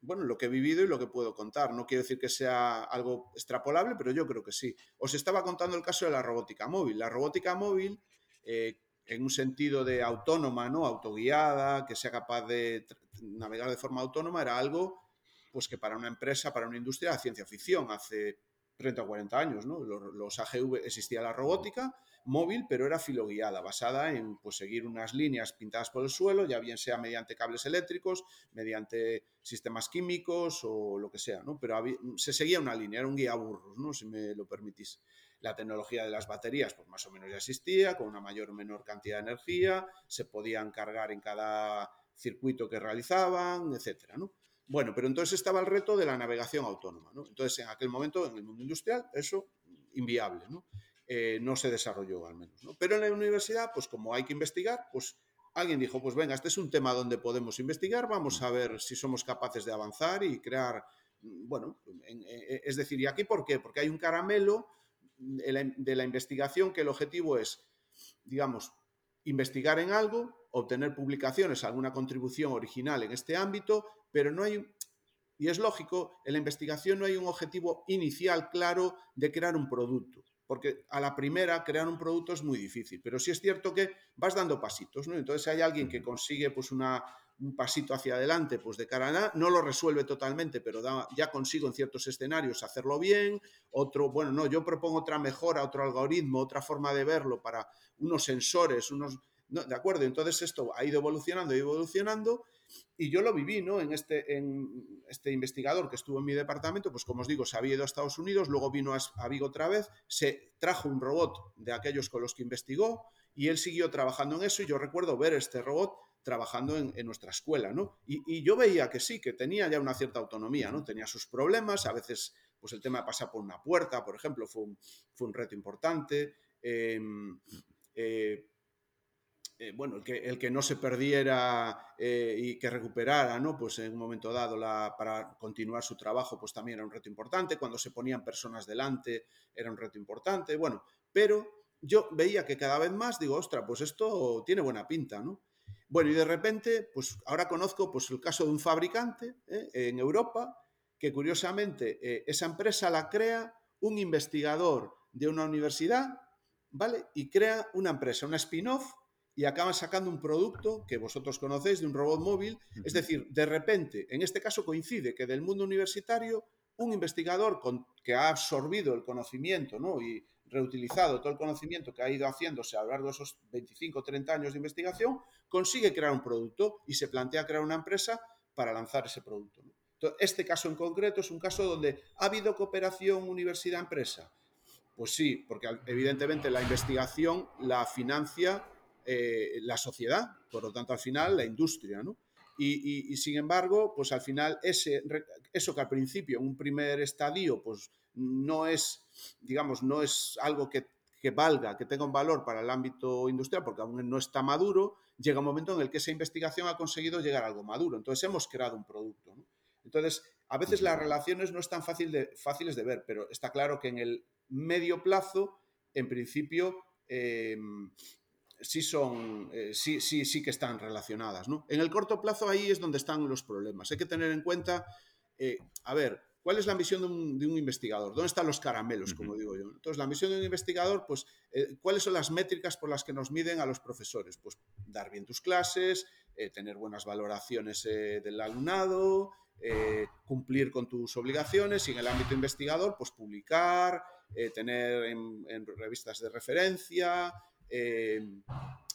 Speaker 3: bueno, lo que he vivido y lo que puedo contar. No quiero decir que sea algo extrapolable, pero yo creo que sí. Os estaba contando el caso de la robótica móvil. La robótica móvil, eh, en un sentido de autónoma, ¿no? autoguiada, que sea capaz de navegar de forma autónoma, era algo pues que para una empresa, para una industria, ciencia ficción. Hace 30 o 40 años, ¿no? Los, AGV existía la robótica móvil, pero era filoguiada, basada en pues, seguir unas líneas pintadas por el suelo, ya bien sea mediante cables eléctricos, mediante sistemas químicos o lo que sea, ¿no? Pero se seguía una línea, era un guía burros, ¿no? Si me lo permitís. La tecnología de las baterías, pues más o menos ya existía, con una mayor o menor cantidad de energía, se podían cargar en cada circuito que realizaban, etcétera, ¿no? Bueno, pero entonces estaba el reto de la navegación autónoma. ¿no? Entonces, en aquel momento, en el mundo industrial, eso inviable, ¿no? Eh, no se desarrolló al menos. ¿no? Pero en la universidad, pues como hay que investigar, pues alguien dijo, pues venga, este es un tema donde podemos investigar, vamos a ver si somos capaces de avanzar y crear, bueno, eh, es decir, ¿y aquí por qué? Porque hay un caramelo de la investigación que el objetivo es, digamos, investigar en algo, obtener publicaciones, alguna contribución original en este ámbito, pero no hay, y es lógico, en la investigación no hay un objetivo inicial claro de crear un producto, porque a la primera crear un producto es muy difícil, pero sí es cierto que vas dando pasitos, ¿no? Entonces hay alguien que consigue pues una, un pasito hacia adelante pues de cara a nada, no lo resuelve totalmente, pero ya consigo en ciertos escenarios hacerlo bien, otro, bueno, no, yo propongo otra mejora, otro algoritmo, otra forma de verlo para unos sensores, unos... ¿De acuerdo? Entonces esto ha ido evolucionando, y evolucionando y yo lo viví, ¿no? En este, en este investigador que estuvo en mi departamento, pues como os digo, se había ido a Estados Unidos, luego vino a, Vigo otra vez, se trajo un robot de aquellos con los que investigó y él siguió trabajando en eso y yo recuerdo ver este robot trabajando en, nuestra escuela, ¿no? Y, yo veía que sí, que tenía ya una cierta autonomía, ¿no? Tenía sus problemas, a veces, pues el tema de pasar por una puerta, por ejemplo, fue un, fue un reto importante. Em, eh, eh, bueno, el que, el que, no se perdiera eh, y que recuperara, ¿no? Pues en un momento dado la, para continuar su trabajo, pues también era un reto importante. Cuando se ponían personas delante, era un reto importante. Bueno, pero yo veía que cada vez más digo, ostra, pues esto tiene buena pinta, ¿no? Bueno, y de repente, pues ahora conozco pues, el caso de un fabricante ¿eh? en Europa que curiosamente esa empresa la crea un investigador de una universidad, ¿vale? Y crea una empresa, una spin-off y acaban sacando un producto que vosotros conocéis de un robot móvil. Es decir, de repente, en este caso coincide que del mundo universitario, un investigador que ha absorbido el conocimiento ¿no? y reutilizado todo el conocimiento que ha ido haciéndose a lo largo de esos 25 o 30 años de investigación, consigue crear un producto y se plantea crear una empresa para lanzar ese producto. este caso en concreto es un caso donde ha habido cooperación universidad-empresa. Pues sí, porque evidentemente la investigación la financia eh, la sociedad, por lo tanto al final la industria, ¿no? Y, sin embargo, pues al final ese, eso que al principio, en un primer estadio, pues no es, digamos, no es algo que, valga, que tenga un valor para el ámbito industrial, porque aún no está maduro, llega un momento en el que esa investigación ha conseguido llegar a algo maduro. Entonces hemos creado un producto. Entonces, a veces las relaciones no están fácil de, fáciles de ver, pero está claro que en el medio plazo, en principio, eh, sí son, eh, sí, sí, sí que están relacionadas. ¿no? En el corto plazo ahí es donde están los problemas. Hay que tener en cuenta, eh, a ver, ¿cuál es la misión de un, investigador? ¿Dónde están los caramelos, como digo yo? Entonces, la misión de un investigador, pues, eh, ¿cuáles son las métricas por las que nos miden a los profesores? Pues dar bien tus clases, tener buenas valoraciones del alumnado, cumplir con tus obligaciones y en el ámbito investigador, pues publicar, tener en revistas de referencia, eh,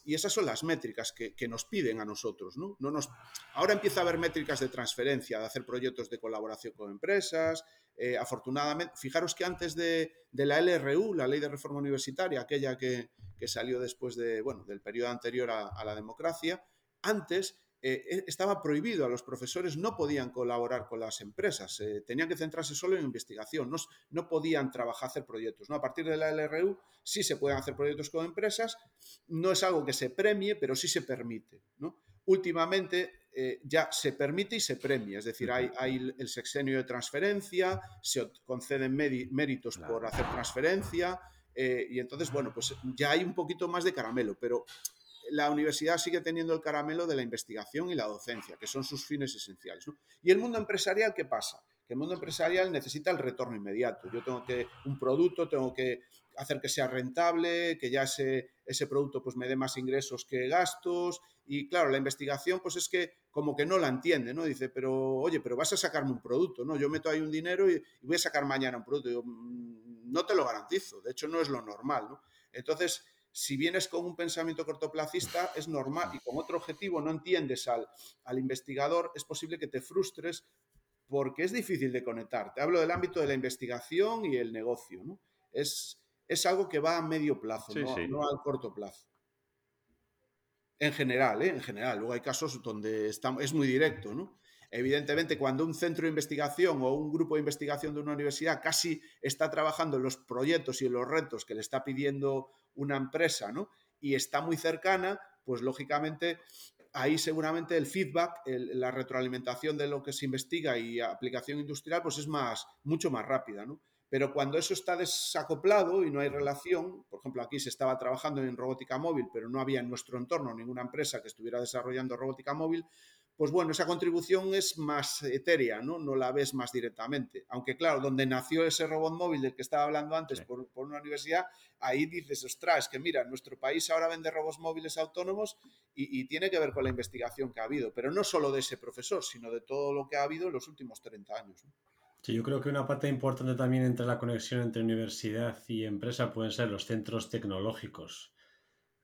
Speaker 3: y esas son las métricas que, nos piden a nosotros. ¿no? No nos... Ahora empieza a haber métricas de transferencia, de hacer proyectos de colaboración con empresas. Eh, afortunadamente, fijaros que antes de, la LRU, la Ley de Reforma Universitaria, aquella que, salió después de, bueno, del periodo anterior a la democracia, antes eh, eh, estaba prohibido, a los profesores no podían colaborar con las empresas, eh, tenían que centrarse solo en investigación, no, no, podían trabajar, hacer proyectos. ¿no? A partir de la LRU sí se pueden hacer proyectos con empresas, no es algo que se premie, pero sí se permite. ¿no? Últimamente ya se permite y se premia, es decir, hay, hay el sexenio de transferencia, se conceden méritos por hacer transferencia, y entonces, bueno, pues ya hay un poquito más de caramelo, pero la universidad sigue teniendo el caramelo de la investigación y la docencia, que son sus fines esenciales. Y el mundo empresarial, ¿qué pasa? Que el mundo empresarial necesita el retorno inmediato. Yo tengo que, un producto, tengo que hacer que sea rentable, que ya ese, ese producto pues me dé más ingresos que gastos. Y claro, la investigación pues es que como que no la entiende, ¿no? Dice, pero oye, pero vas a sacarme un producto, ¿no? Yo meto ahí un dinero y, voy a sacar mañana un producto. Mm, no te lo garantizo, de hecho no es lo normal, ¿no? Entonces, si vienes con un pensamiento cortoplacista, es normal y con otro objetivo no entiendes al, al investigador, es posible que te frustres porque es difícil de conectar. Te hablo del ámbito de la investigación y el negocio, ¿no? Es, es algo que va a medio plazo, no, al corto plazo. En general, ¿eh? en general. Luego hay casos donde es muy directo, ¿no? Evidentemente, cuando un centro de investigación o un grupo de investigación de una universidad casi está trabajando en los proyectos y en los retos que le está pidiendo una empresa, ¿no? Y está muy cercana, pues lógicamente ahí seguramente el feedback, la retroalimentación de lo que se investiga y aplicación industrial, pues es más, mucho más rápida, ¿no? Pero cuando eso está desacoplado y no hay relación, por ejemplo, aquí se estaba trabajando en robótica móvil, pero no había en nuestro entorno ninguna empresa que estuviera desarrollando robótica móvil, pues bueno, esa contribución es más etérea, ¿no? No la ves más directamente. Aunque claro, donde nació ese robot móvil del que estaba hablando antes por, una universidad, ahí dices, ostras, que mira, nuestro país ahora vende robots móviles autónomos y, y, tiene que ver con la investigación que ha habido, pero no solo de ese profesor, sino de todo lo que ha habido en los últimos 30 años. ¿no?
Speaker 1: Sí, yo creo que una parte importante también entre la conexión entre universidad y empresa pueden ser los centros tecnológicos.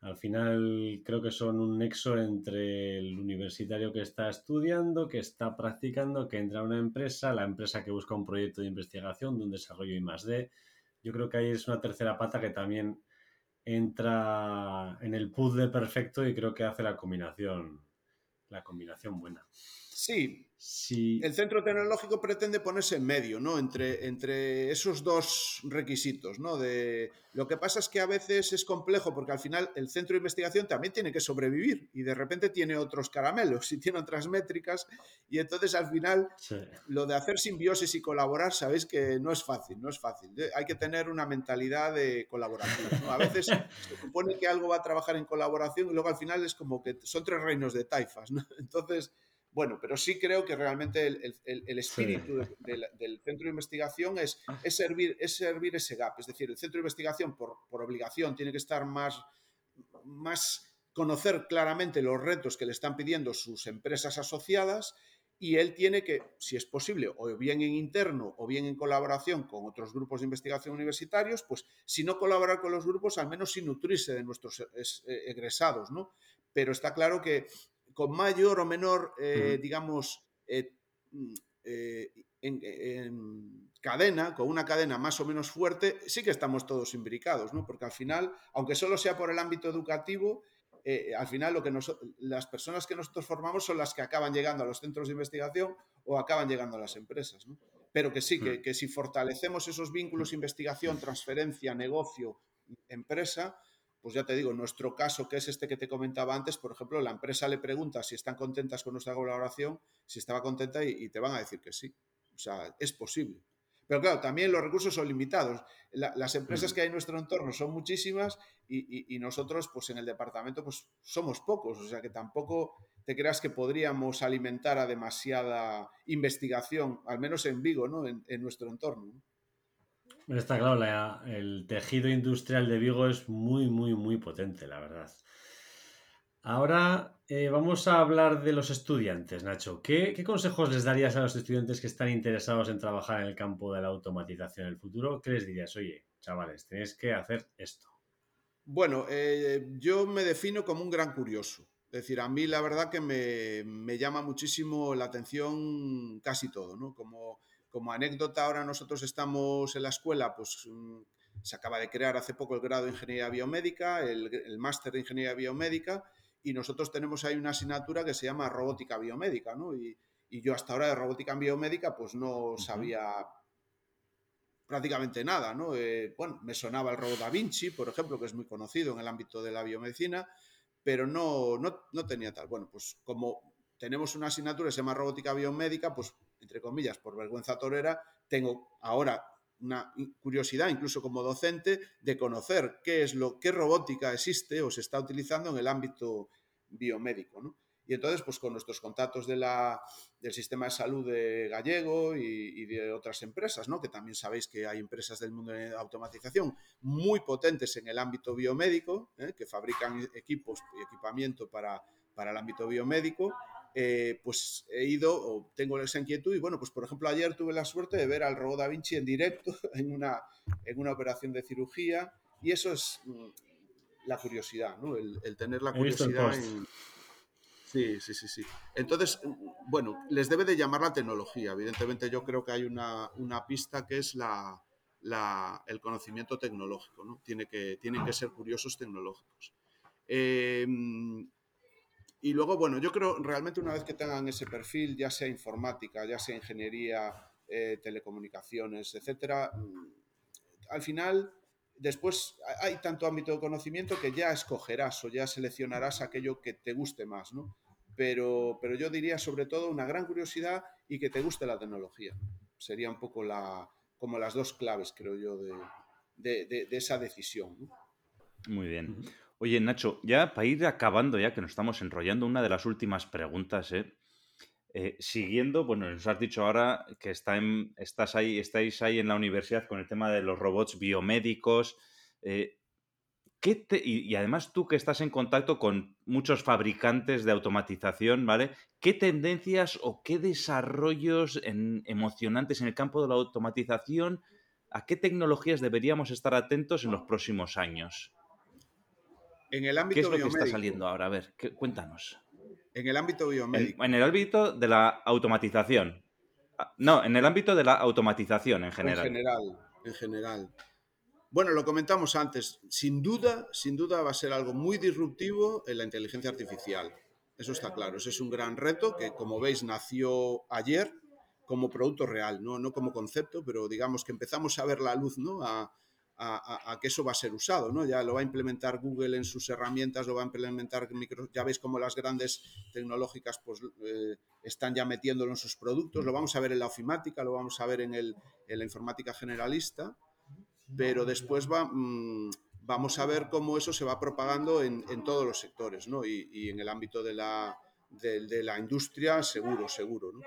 Speaker 1: Al final creo que son un nexo entre el universitario que está estudiando, que está practicando, que entra a una empresa, la empresa que busca un proyecto de investigación, de un desarrollo y más de. Yo creo que ahí es una tercera pata que también entra en el puzzle perfecto y creo que hace la combinación, la combinación buena.
Speaker 3: Sí, el centro tecnológico pretende ponerse en medio, ¿no? Entre, entre esos dos requisitos, ¿no? De, lo que pasa es que a veces es complejo porque al final el centro de investigación también tiene que sobrevivir y de repente tiene otros caramelos y tiene otras métricas y entonces al final lo de hacer simbiosis y colaborar, sabéis que no es fácil, no es fácil. Hay que tener una mentalidad de colaboración. A veces se supone que algo va a trabajar en colaboración y luego al final es como que son tres reinos de taifas, ¿no? Entonces bueno, pero sí creo que realmente el, espíritu del, centro de investigación es, ah. es, servir, es servir ese gap. Es decir, el centro de investigación por, obligación tiene que estar más, más conocer claramente los retos que le están pidiendo sus empresas asociadas y él tiene que, si es posible, o bien en interno o bien en colaboración con otros grupos de investigación universitarios, pues si no colaborar con los grupos, al menos sin nutrirse de nuestros egresados, ¿no? Pero está claro que con mayor o menor, eh, digamos, eh, mm, eh, en, cadena, con una cadena más o menos fuerte, sí que estamos todos imbricados, ¿no? Porque al final, aunque solo sea por el ámbito educativo, al final lo que las personas que nosotros formamos son las que acaban llegando a los centros de investigación o acaban llegando a las empresas, ¿no? Pero que sí, que, mm. que si fortalecemos esos vínculos investigación, transferencia, negocio, empresa, pues ya te digo, nuestro caso, que es este que te comentaba antes, por ejemplo, la empresa le pregunta si están contentas con nuestra colaboración, si estaba contenta y, te van a decir que sí. O sea, es posible. Pero claro, también los recursos son limitados. las empresas que hay en nuestro entorno son muchísimas y, nosotros, pues en el departamento, pues somos pocos. O sea que tampoco te creas que podríamos alimentar a demasiada investigación, al menos en Vigo, ¿no? En, en nuestro entorno.
Speaker 1: Está claro, el tejido industrial de Vigo es muy, muy, muy potente, la verdad. Ahora eh, vamos a hablar de los estudiantes, Nacho. ¿Qué, consejos les darías a los estudiantes que están interesados en trabajar en el campo de la automatización en el futuro? ¿Qué les dirías? Oye, chavales, tenéis que hacer esto.
Speaker 3: Bueno, eh, yo me defino como un gran curioso. Es decir, a mí la verdad que me, me llama muchísimo la atención casi todo, ¿no? Como como anécdota, ahora nosotros estamos en la escuela, pues mm, se acaba de crear hace poco el grado de Ingeniería Biomédica, el, máster de Ingeniería Biomédica, y nosotros tenemos ahí una asignatura que se llama Robótica Biomédica, ¿no? Y, yo hasta ahora de Robótica Biomédica pues no sabía prácticamente nada, ¿no? Eh, bueno, me sonaba el robot Da Vinci, por ejemplo, que es muy conocido en el ámbito de la biomedicina, pero no, no, no tenía tal. Bueno, pues como tenemos una asignatura que se llama Robótica Biomédica, pues entre comillas, por vergüenza torera, tengo ahora una curiosidad, incluso como docente, de conocer qué es lo, qué robótica existe o se está utilizando en el ámbito biomédico. ¿no? Y entonces, pues con nuestros contactos de la, del sistema de salud de gallego y, de otras empresas, ¿no? que también sabéis que hay empresas del mundo de automatización muy potentes en el ámbito biomédico, ¿eh? que fabrican equipos y equipamiento para, para el ámbito biomédico, eh, pues he ido o tengo esa inquietud y bueno, pues por ejemplo ayer tuve la suerte de ver al robot Da Vinci en directo en una, en una operación de cirugía y eso es mm, la curiosidad, ¿no? El, tener la curiosidad en... Sí, sí, sí, sí. Entonces, bueno, les debe de llamar la tecnología. Evidentemente yo creo que hay una, pista que es la, el conocimiento tecnológico, ¿no? Tiene que, tienen que ser curiosos tecnológicos. Eh, y luego, bueno, yo creo realmente una vez que tengan ese perfil, ya sea informática, ya sea ingeniería, eh, telecomunicaciones, etcétera, mm, al final, después hay tanto ámbito de conocimiento que ya escogerás o ya seleccionarás aquello que te guste más, ¿no? Pero, pero yo diría sobre todo una gran curiosidad y que te guste la tecnología. Sería un poco la, como las dos claves, creo yo, de, de, de esa decisión. ¿no?
Speaker 2: Muy bien. Oye, Nacho, ya para ir acabando, ya que nos estamos enrollando, una de las últimas preguntas, ¿eh? Eh, siguiendo, bueno, nos has dicho ahora que está en, estás ahí, estáis ahí en la universidad con el tema de los robots biomédicos. Eh, ¿qué y, además tú que estás en contacto con muchos fabricantes de automatización, ¿vale? ¿Qué tendencias o qué desarrollos emocionantes en el campo de la automatización, a qué tecnologías deberíamos estar atentos en los próximos años?
Speaker 3: En el ámbito
Speaker 2: ¿Qué es lo que está saliendo ahora? A ver, cuéntanos.
Speaker 3: En el ámbito biomédico.
Speaker 2: En, el ámbito de la automatización. Ah, no, en el ámbito de la automatización en general.
Speaker 3: En general, en general. Bueno, lo comentamos antes. Sin duda, sin duda va a ser algo muy disruptivo en la inteligencia artificial. Eso está claro. Ese es un gran reto que, como veis, nació ayer como producto real, no, no como concepto, pero digamos que empezamos a ver la luz, ¿no? A, a, que eso va a ser usado, ¿no? Ya lo va a implementar Google en sus herramientas, lo va a implementar Microsoft, ya veis cómo las grandes tecnológicas pues eh, están ya metiéndolo en sus productos, lo vamos a ver en la ofimática, lo vamos a ver en, el, la informática generalista, pero después va, mm, vamos a ver cómo eso se va propagando en, todos los sectores, ¿no? Y, en el ámbito de la, de la industria, seguro, seguro, ¿no?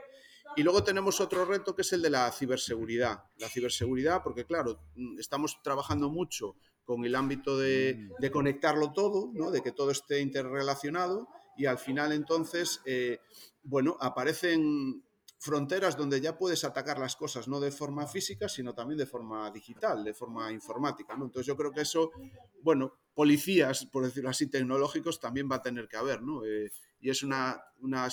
Speaker 3: Y luego tenemos otro reto que es el de la ciberseguridad. La ciberseguridad, porque claro, mm, estamos trabajando mucho con el ámbito de, mm. conectarlo todo, ¿no? de que todo esté interrelacionado y al final entonces, eh, bueno, aparecen fronteras donde ya puedes atacar las cosas no de forma física, sino también de forma digital, de forma informática. ¿no? Entonces yo creo que eso, bueno, policías, por decirlo así, tecnológicos también va a tener que haber, ¿no? Eh, y es una, una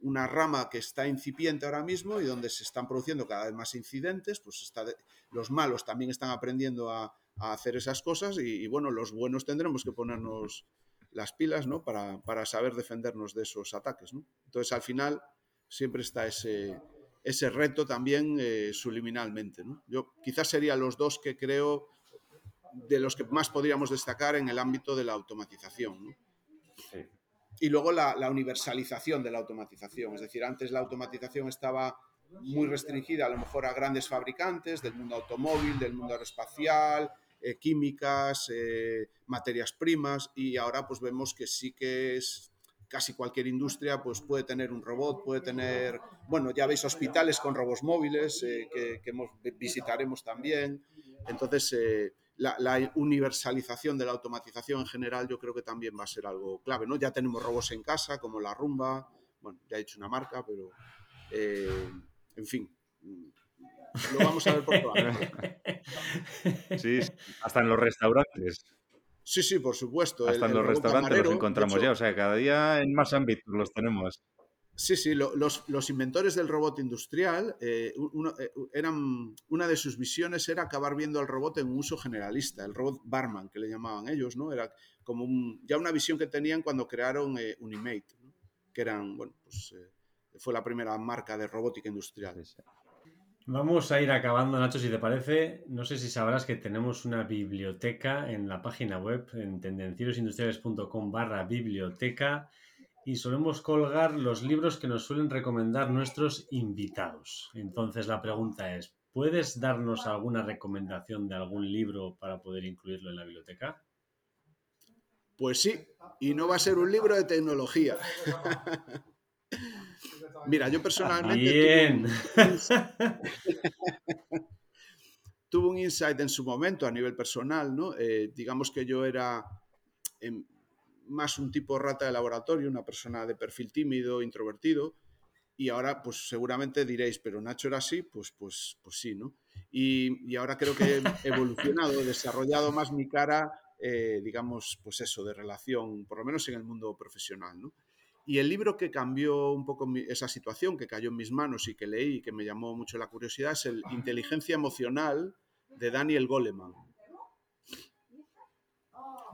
Speaker 3: una rama que está incipiente ahora mismo y donde se están produciendo cada vez más incidentes, pues está los malos también están aprendiendo a, hacer esas cosas y, bueno, los buenos tendremos que ponernos las pilas, ¿no? Para, saber defendernos de esos ataques. Entonces, al final, siempre está ese, ese reto también eh, subliminalmente. Yo quizás serían los dos que creo de los que más podríamos destacar en el ámbito de la automatización, ¿no? Y luego la, universalización de la automatización. Es decir, antes la automatización estaba muy restringida a lo mejor a grandes fabricantes del mundo automóvil, del mundo aeroespacial, eh, químicas, eh, materias primas y ahora pues vemos que sí que es casi cualquier industria pues puede tener un robot, puede tener, bueno, ya veis hospitales con robots móviles eh, que, que visitaremos también. Entonces, la, universalización de la automatización en general yo creo que también va a ser algo clave, ¿no? Ya tenemos robots en casa como la Rumba, bueno, ya he dicho una marca, pero eh, en fin, lo vamos a ver por todas.
Speaker 2: Sí, hasta en los restaurantes.
Speaker 3: Sí, sí, por supuesto.
Speaker 2: Hasta en los restaurantes los encontramos ya, o sea, cada día en más ámbitos los tenemos.
Speaker 3: Sí, sí, los, inventores del robot industrial, eh, eh, eran, una de sus visiones era acabar viendo al robot en un uso generalista, el robot barman, que le llamaban ellos, ¿no? Era como ya una visión que tenían cuando crearon eh, Unimate, que eran, bueno, pues fue la primera marca de robótica industrial.
Speaker 1: Vamos a ir acabando, Nacho, si te parece. No sé si sabrás que tenemos una biblioteca en la página web, en tendencierosindustriales.com barra biblioteca y solemos colgar los libros que nos suelen recomendar nuestros invitados. Entonces la pregunta es, ¿puedes darnos alguna recomendación de algún libro para poder incluirlo en la biblioteca?
Speaker 3: Pues sí, y no va a ser un libro de tecnología. Mira, yo personalmente...
Speaker 1: Bien.
Speaker 3: Tuve un, insight en su momento a nivel personal, ¿no? Eh, digamos que yo era em, más un tipo rata de laboratorio, una persona de perfil tímido, introvertido, y ahora pues seguramente diréis, pero Nacho era así, pues, pues, pues sí, ¿no? Y, y ahora creo que he evolucionado, he desarrollado más mi cara eh, digamos, pues eso, de relación, por lo menos en el mundo profesional. ¿no? Y el libro que cambió un poco esa situación, que cayó en mis manos y que leí y que me llamó mucho la curiosidad, es el Inteligencia Emocional de Daniel Goleman.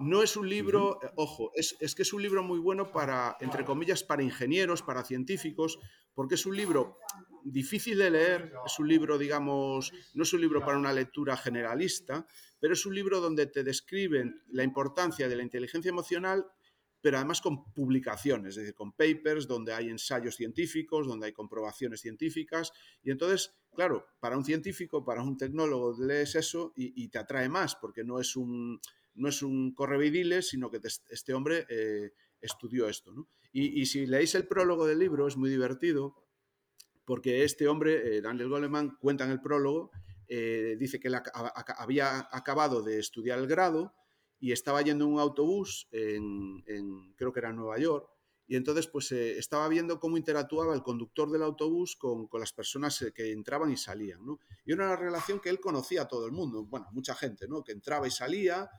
Speaker 3: No es un libro, eh, ojo, es, es, que es un libro muy bueno para, entre comillas, para ingenieros, para científicos, porque es un libro difícil de leer, es un libro, digamos, no es un libro para una lectura generalista, pero es un libro donde te describen la importancia de la inteligencia emocional, pero además con publicaciones, es decir, con papers, donde hay ensayos científicos, donde hay comprobaciones científicas. Y entonces, claro, para un científico, para un tecnólogo, lees eso y, te atrae más, porque no es un, no es un correveidile, sino que este hombre eh, estudió esto. Y, si leéis el prólogo del libro, es muy divertido, porque este hombre, eh, Daniel Goleman, cuenta en el prólogo eh, dice que había acabado de estudiar el grado y estaba yendo en un autobús en, creo que era en Nueva York, y entonces pues estaba viendo cómo interactuaba el conductor del autobús con, las personas que entraban y salían. Y era una relación que él conocía a todo el mundo, bueno, mucha gente, ¿no? Que entraba y salía,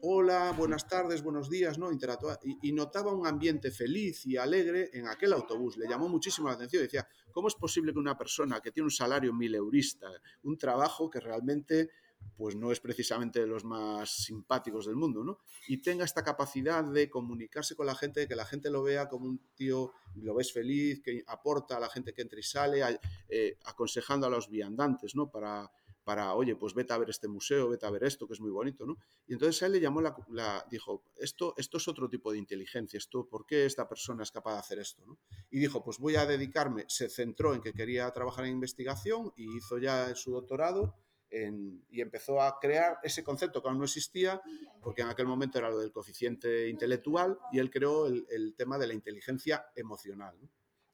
Speaker 3: hola, buenas tardes, buenos días, ¿no? Interactuaba y, notaba un ambiente feliz y alegre en aquel autobús. Le llamó muchísimo la atención. Decía, ¿cómo es posible que una persona que tiene un salario mileurista, un trabajo que realmente pues no es precisamente de los más simpáticos del mundo, ¿no? Y tenga esta capacidad de comunicarse con la gente, de que la gente lo vea como un tío, lo ves feliz, que aporta a la gente que entra y sale, eh, aconsejando a los viandantes, ¿no? Para, para, oye, pues vete a ver este museo, vete a ver esto, que es muy bonito, ¿no? Y entonces a él le llamó la, dijo, esto, esto es otro tipo de inteligencia, esto, ¿por qué esta persona es capaz de hacer esto, ¿no? Y dijo, pues voy a dedicarme, se centró en que quería trabajar en investigación y hizo ya su doctorado y empezó a crear ese concepto que aún no existía, porque en aquel momento era lo del coeficiente intelectual, y él creó el, tema de la inteligencia emocional.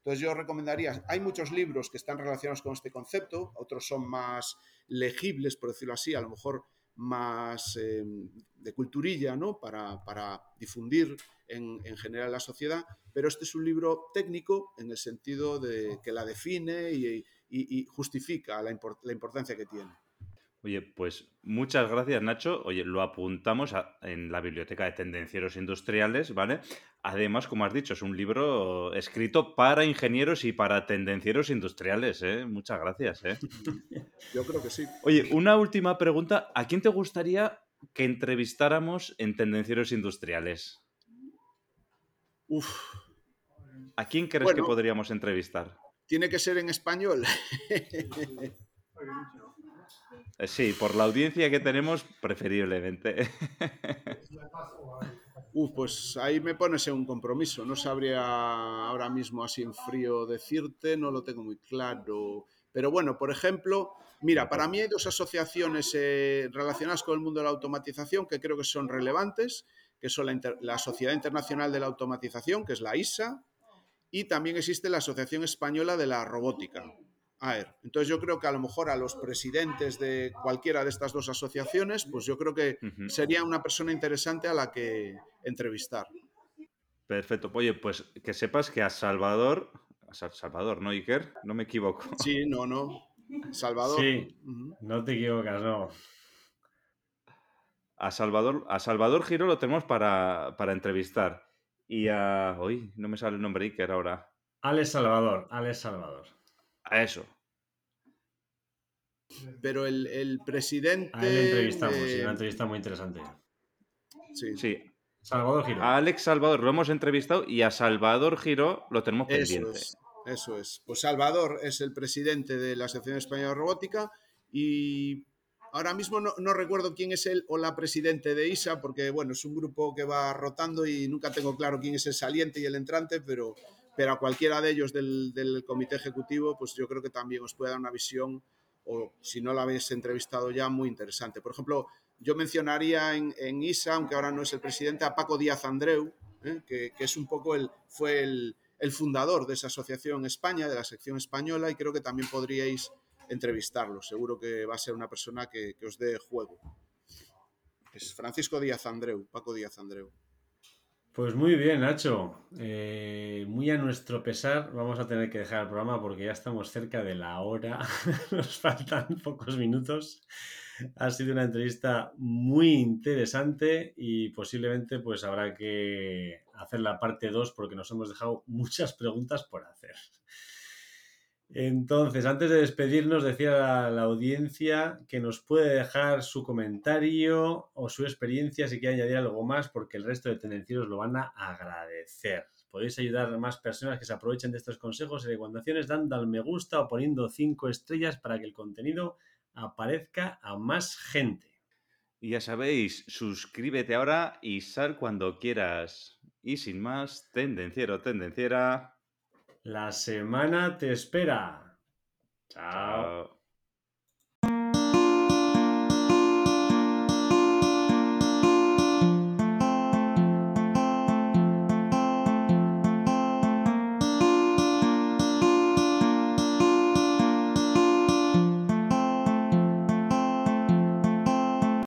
Speaker 3: Entonces yo recomendaría, hay muchos libros que están relacionados con este concepto, otros son más legibles, por decirlo así, a lo mejor más em, de culturilla, ¿no? Para, difundir en, general la sociedad, pero este es un libro técnico en el sentido de que la define y, justifica la importancia que tiene.
Speaker 2: Oye, pues muchas gracias, Nacho. Oye, lo apuntamos en la biblioteca de tendencieros industriales, ¿vale? Además, como has dicho, es un libro escrito para ingenieros y para tendencieros industriales, ¿eh? Muchas gracias, ¿eh?
Speaker 3: Yo creo que sí.
Speaker 2: Oye, una última pregunta. ¿A quién te gustaría que entrevistáramos en tendencieros industriales?
Speaker 3: Uf.
Speaker 2: ¿A quién crees que podríamos entrevistar?
Speaker 3: Tiene que ser en español.
Speaker 2: Eh, sí, por la audiencia que tenemos, preferiblemente.
Speaker 3: Uf, pues ahí me pones en un compromiso. No sabría ahora mismo así en frío decirte, no lo tengo muy claro. Pero bueno, por ejemplo, mira, para mí hay dos asociaciones eh, relacionadas con el mundo de la automatización que creo que son relevantes, que son la, la Sociedad Internacional de la Automatización, que es la ISA, y también existe la Asociación Española de la Robótica. A ver, entonces yo creo que a lo mejor a los presidentes de cualquiera de estas dos asociaciones, pues yo creo que sería una persona interesante a la que entrevistar.
Speaker 2: Perfecto. Oye, pues que sepas que a Salvador, a Salvador, ¿no, Iker? No me equivoco.
Speaker 3: Sí, no, no. Salvador.
Speaker 1: Sí, no te equivocas, no.
Speaker 2: A Salvador, a Salvador Giro lo tenemos para, para entrevistar. Y a. Uy, no me sale el nombre Iker ahora.
Speaker 1: Alex Salvador, Alex Salvador.
Speaker 2: A eso.
Speaker 3: Pero el, presidente.
Speaker 1: A él entrevistamos, una entrevista muy interesante.
Speaker 2: Sí. sí.
Speaker 1: Salvador Giro.
Speaker 2: A Alex Salvador lo hemos entrevistado y a Salvador Giro lo tenemos pendiente.
Speaker 3: eso es. Pues Salvador es el presidente de la Asociación Española de Robótica y ahora mismo no, recuerdo quién es él o la presidente de ISA, porque bueno, es un grupo que va rotando y nunca tengo claro quién es el saliente y el entrante, pero, pero a cualquiera de ellos del, del comité ejecutivo, pues yo creo que también os puede dar una visión o si no la habéis entrevistado ya, muy interesante. Por ejemplo, yo mencionaría en, ISA, aunque ahora no es el presidente, a Paco Díaz Andreu, ¿eh? que, es un poco el, fue el, fundador de esa asociación en España, de la sección española, y creo que también podríais entrevistarlo. Seguro que va a ser una persona que, que os dé juego. Es Francisco Díaz Andreu, Paco Díaz Andreu.
Speaker 1: Pues muy bien, Nacho. Eh, muy a nuestro pesar vamos a tener que dejar el programa porque ya estamos cerca de la hora. Nos faltan pocos minutos. Ha sido una entrevista muy interesante y posiblemente pues habrá que hacer la parte 2 porque nos hemos dejado muchas preguntas por hacer. Entonces, antes de despedirnos, decía a la audiencia que nos puede dejar su comentario o su experiencia si quiere añadir algo más, porque el resto de tendencieros lo van a agradecer. Podéis ayudar a más personas que se aprovechen de estos consejos y recomendaciones dando al me gusta o poniendo cinco estrellas para que el contenido aparezca a más gente.
Speaker 2: Y ya sabéis, suscríbete ahora y sal cuando quieras. Y sin más, tendenciero, tendenciera.
Speaker 1: La semana te espera. Chao.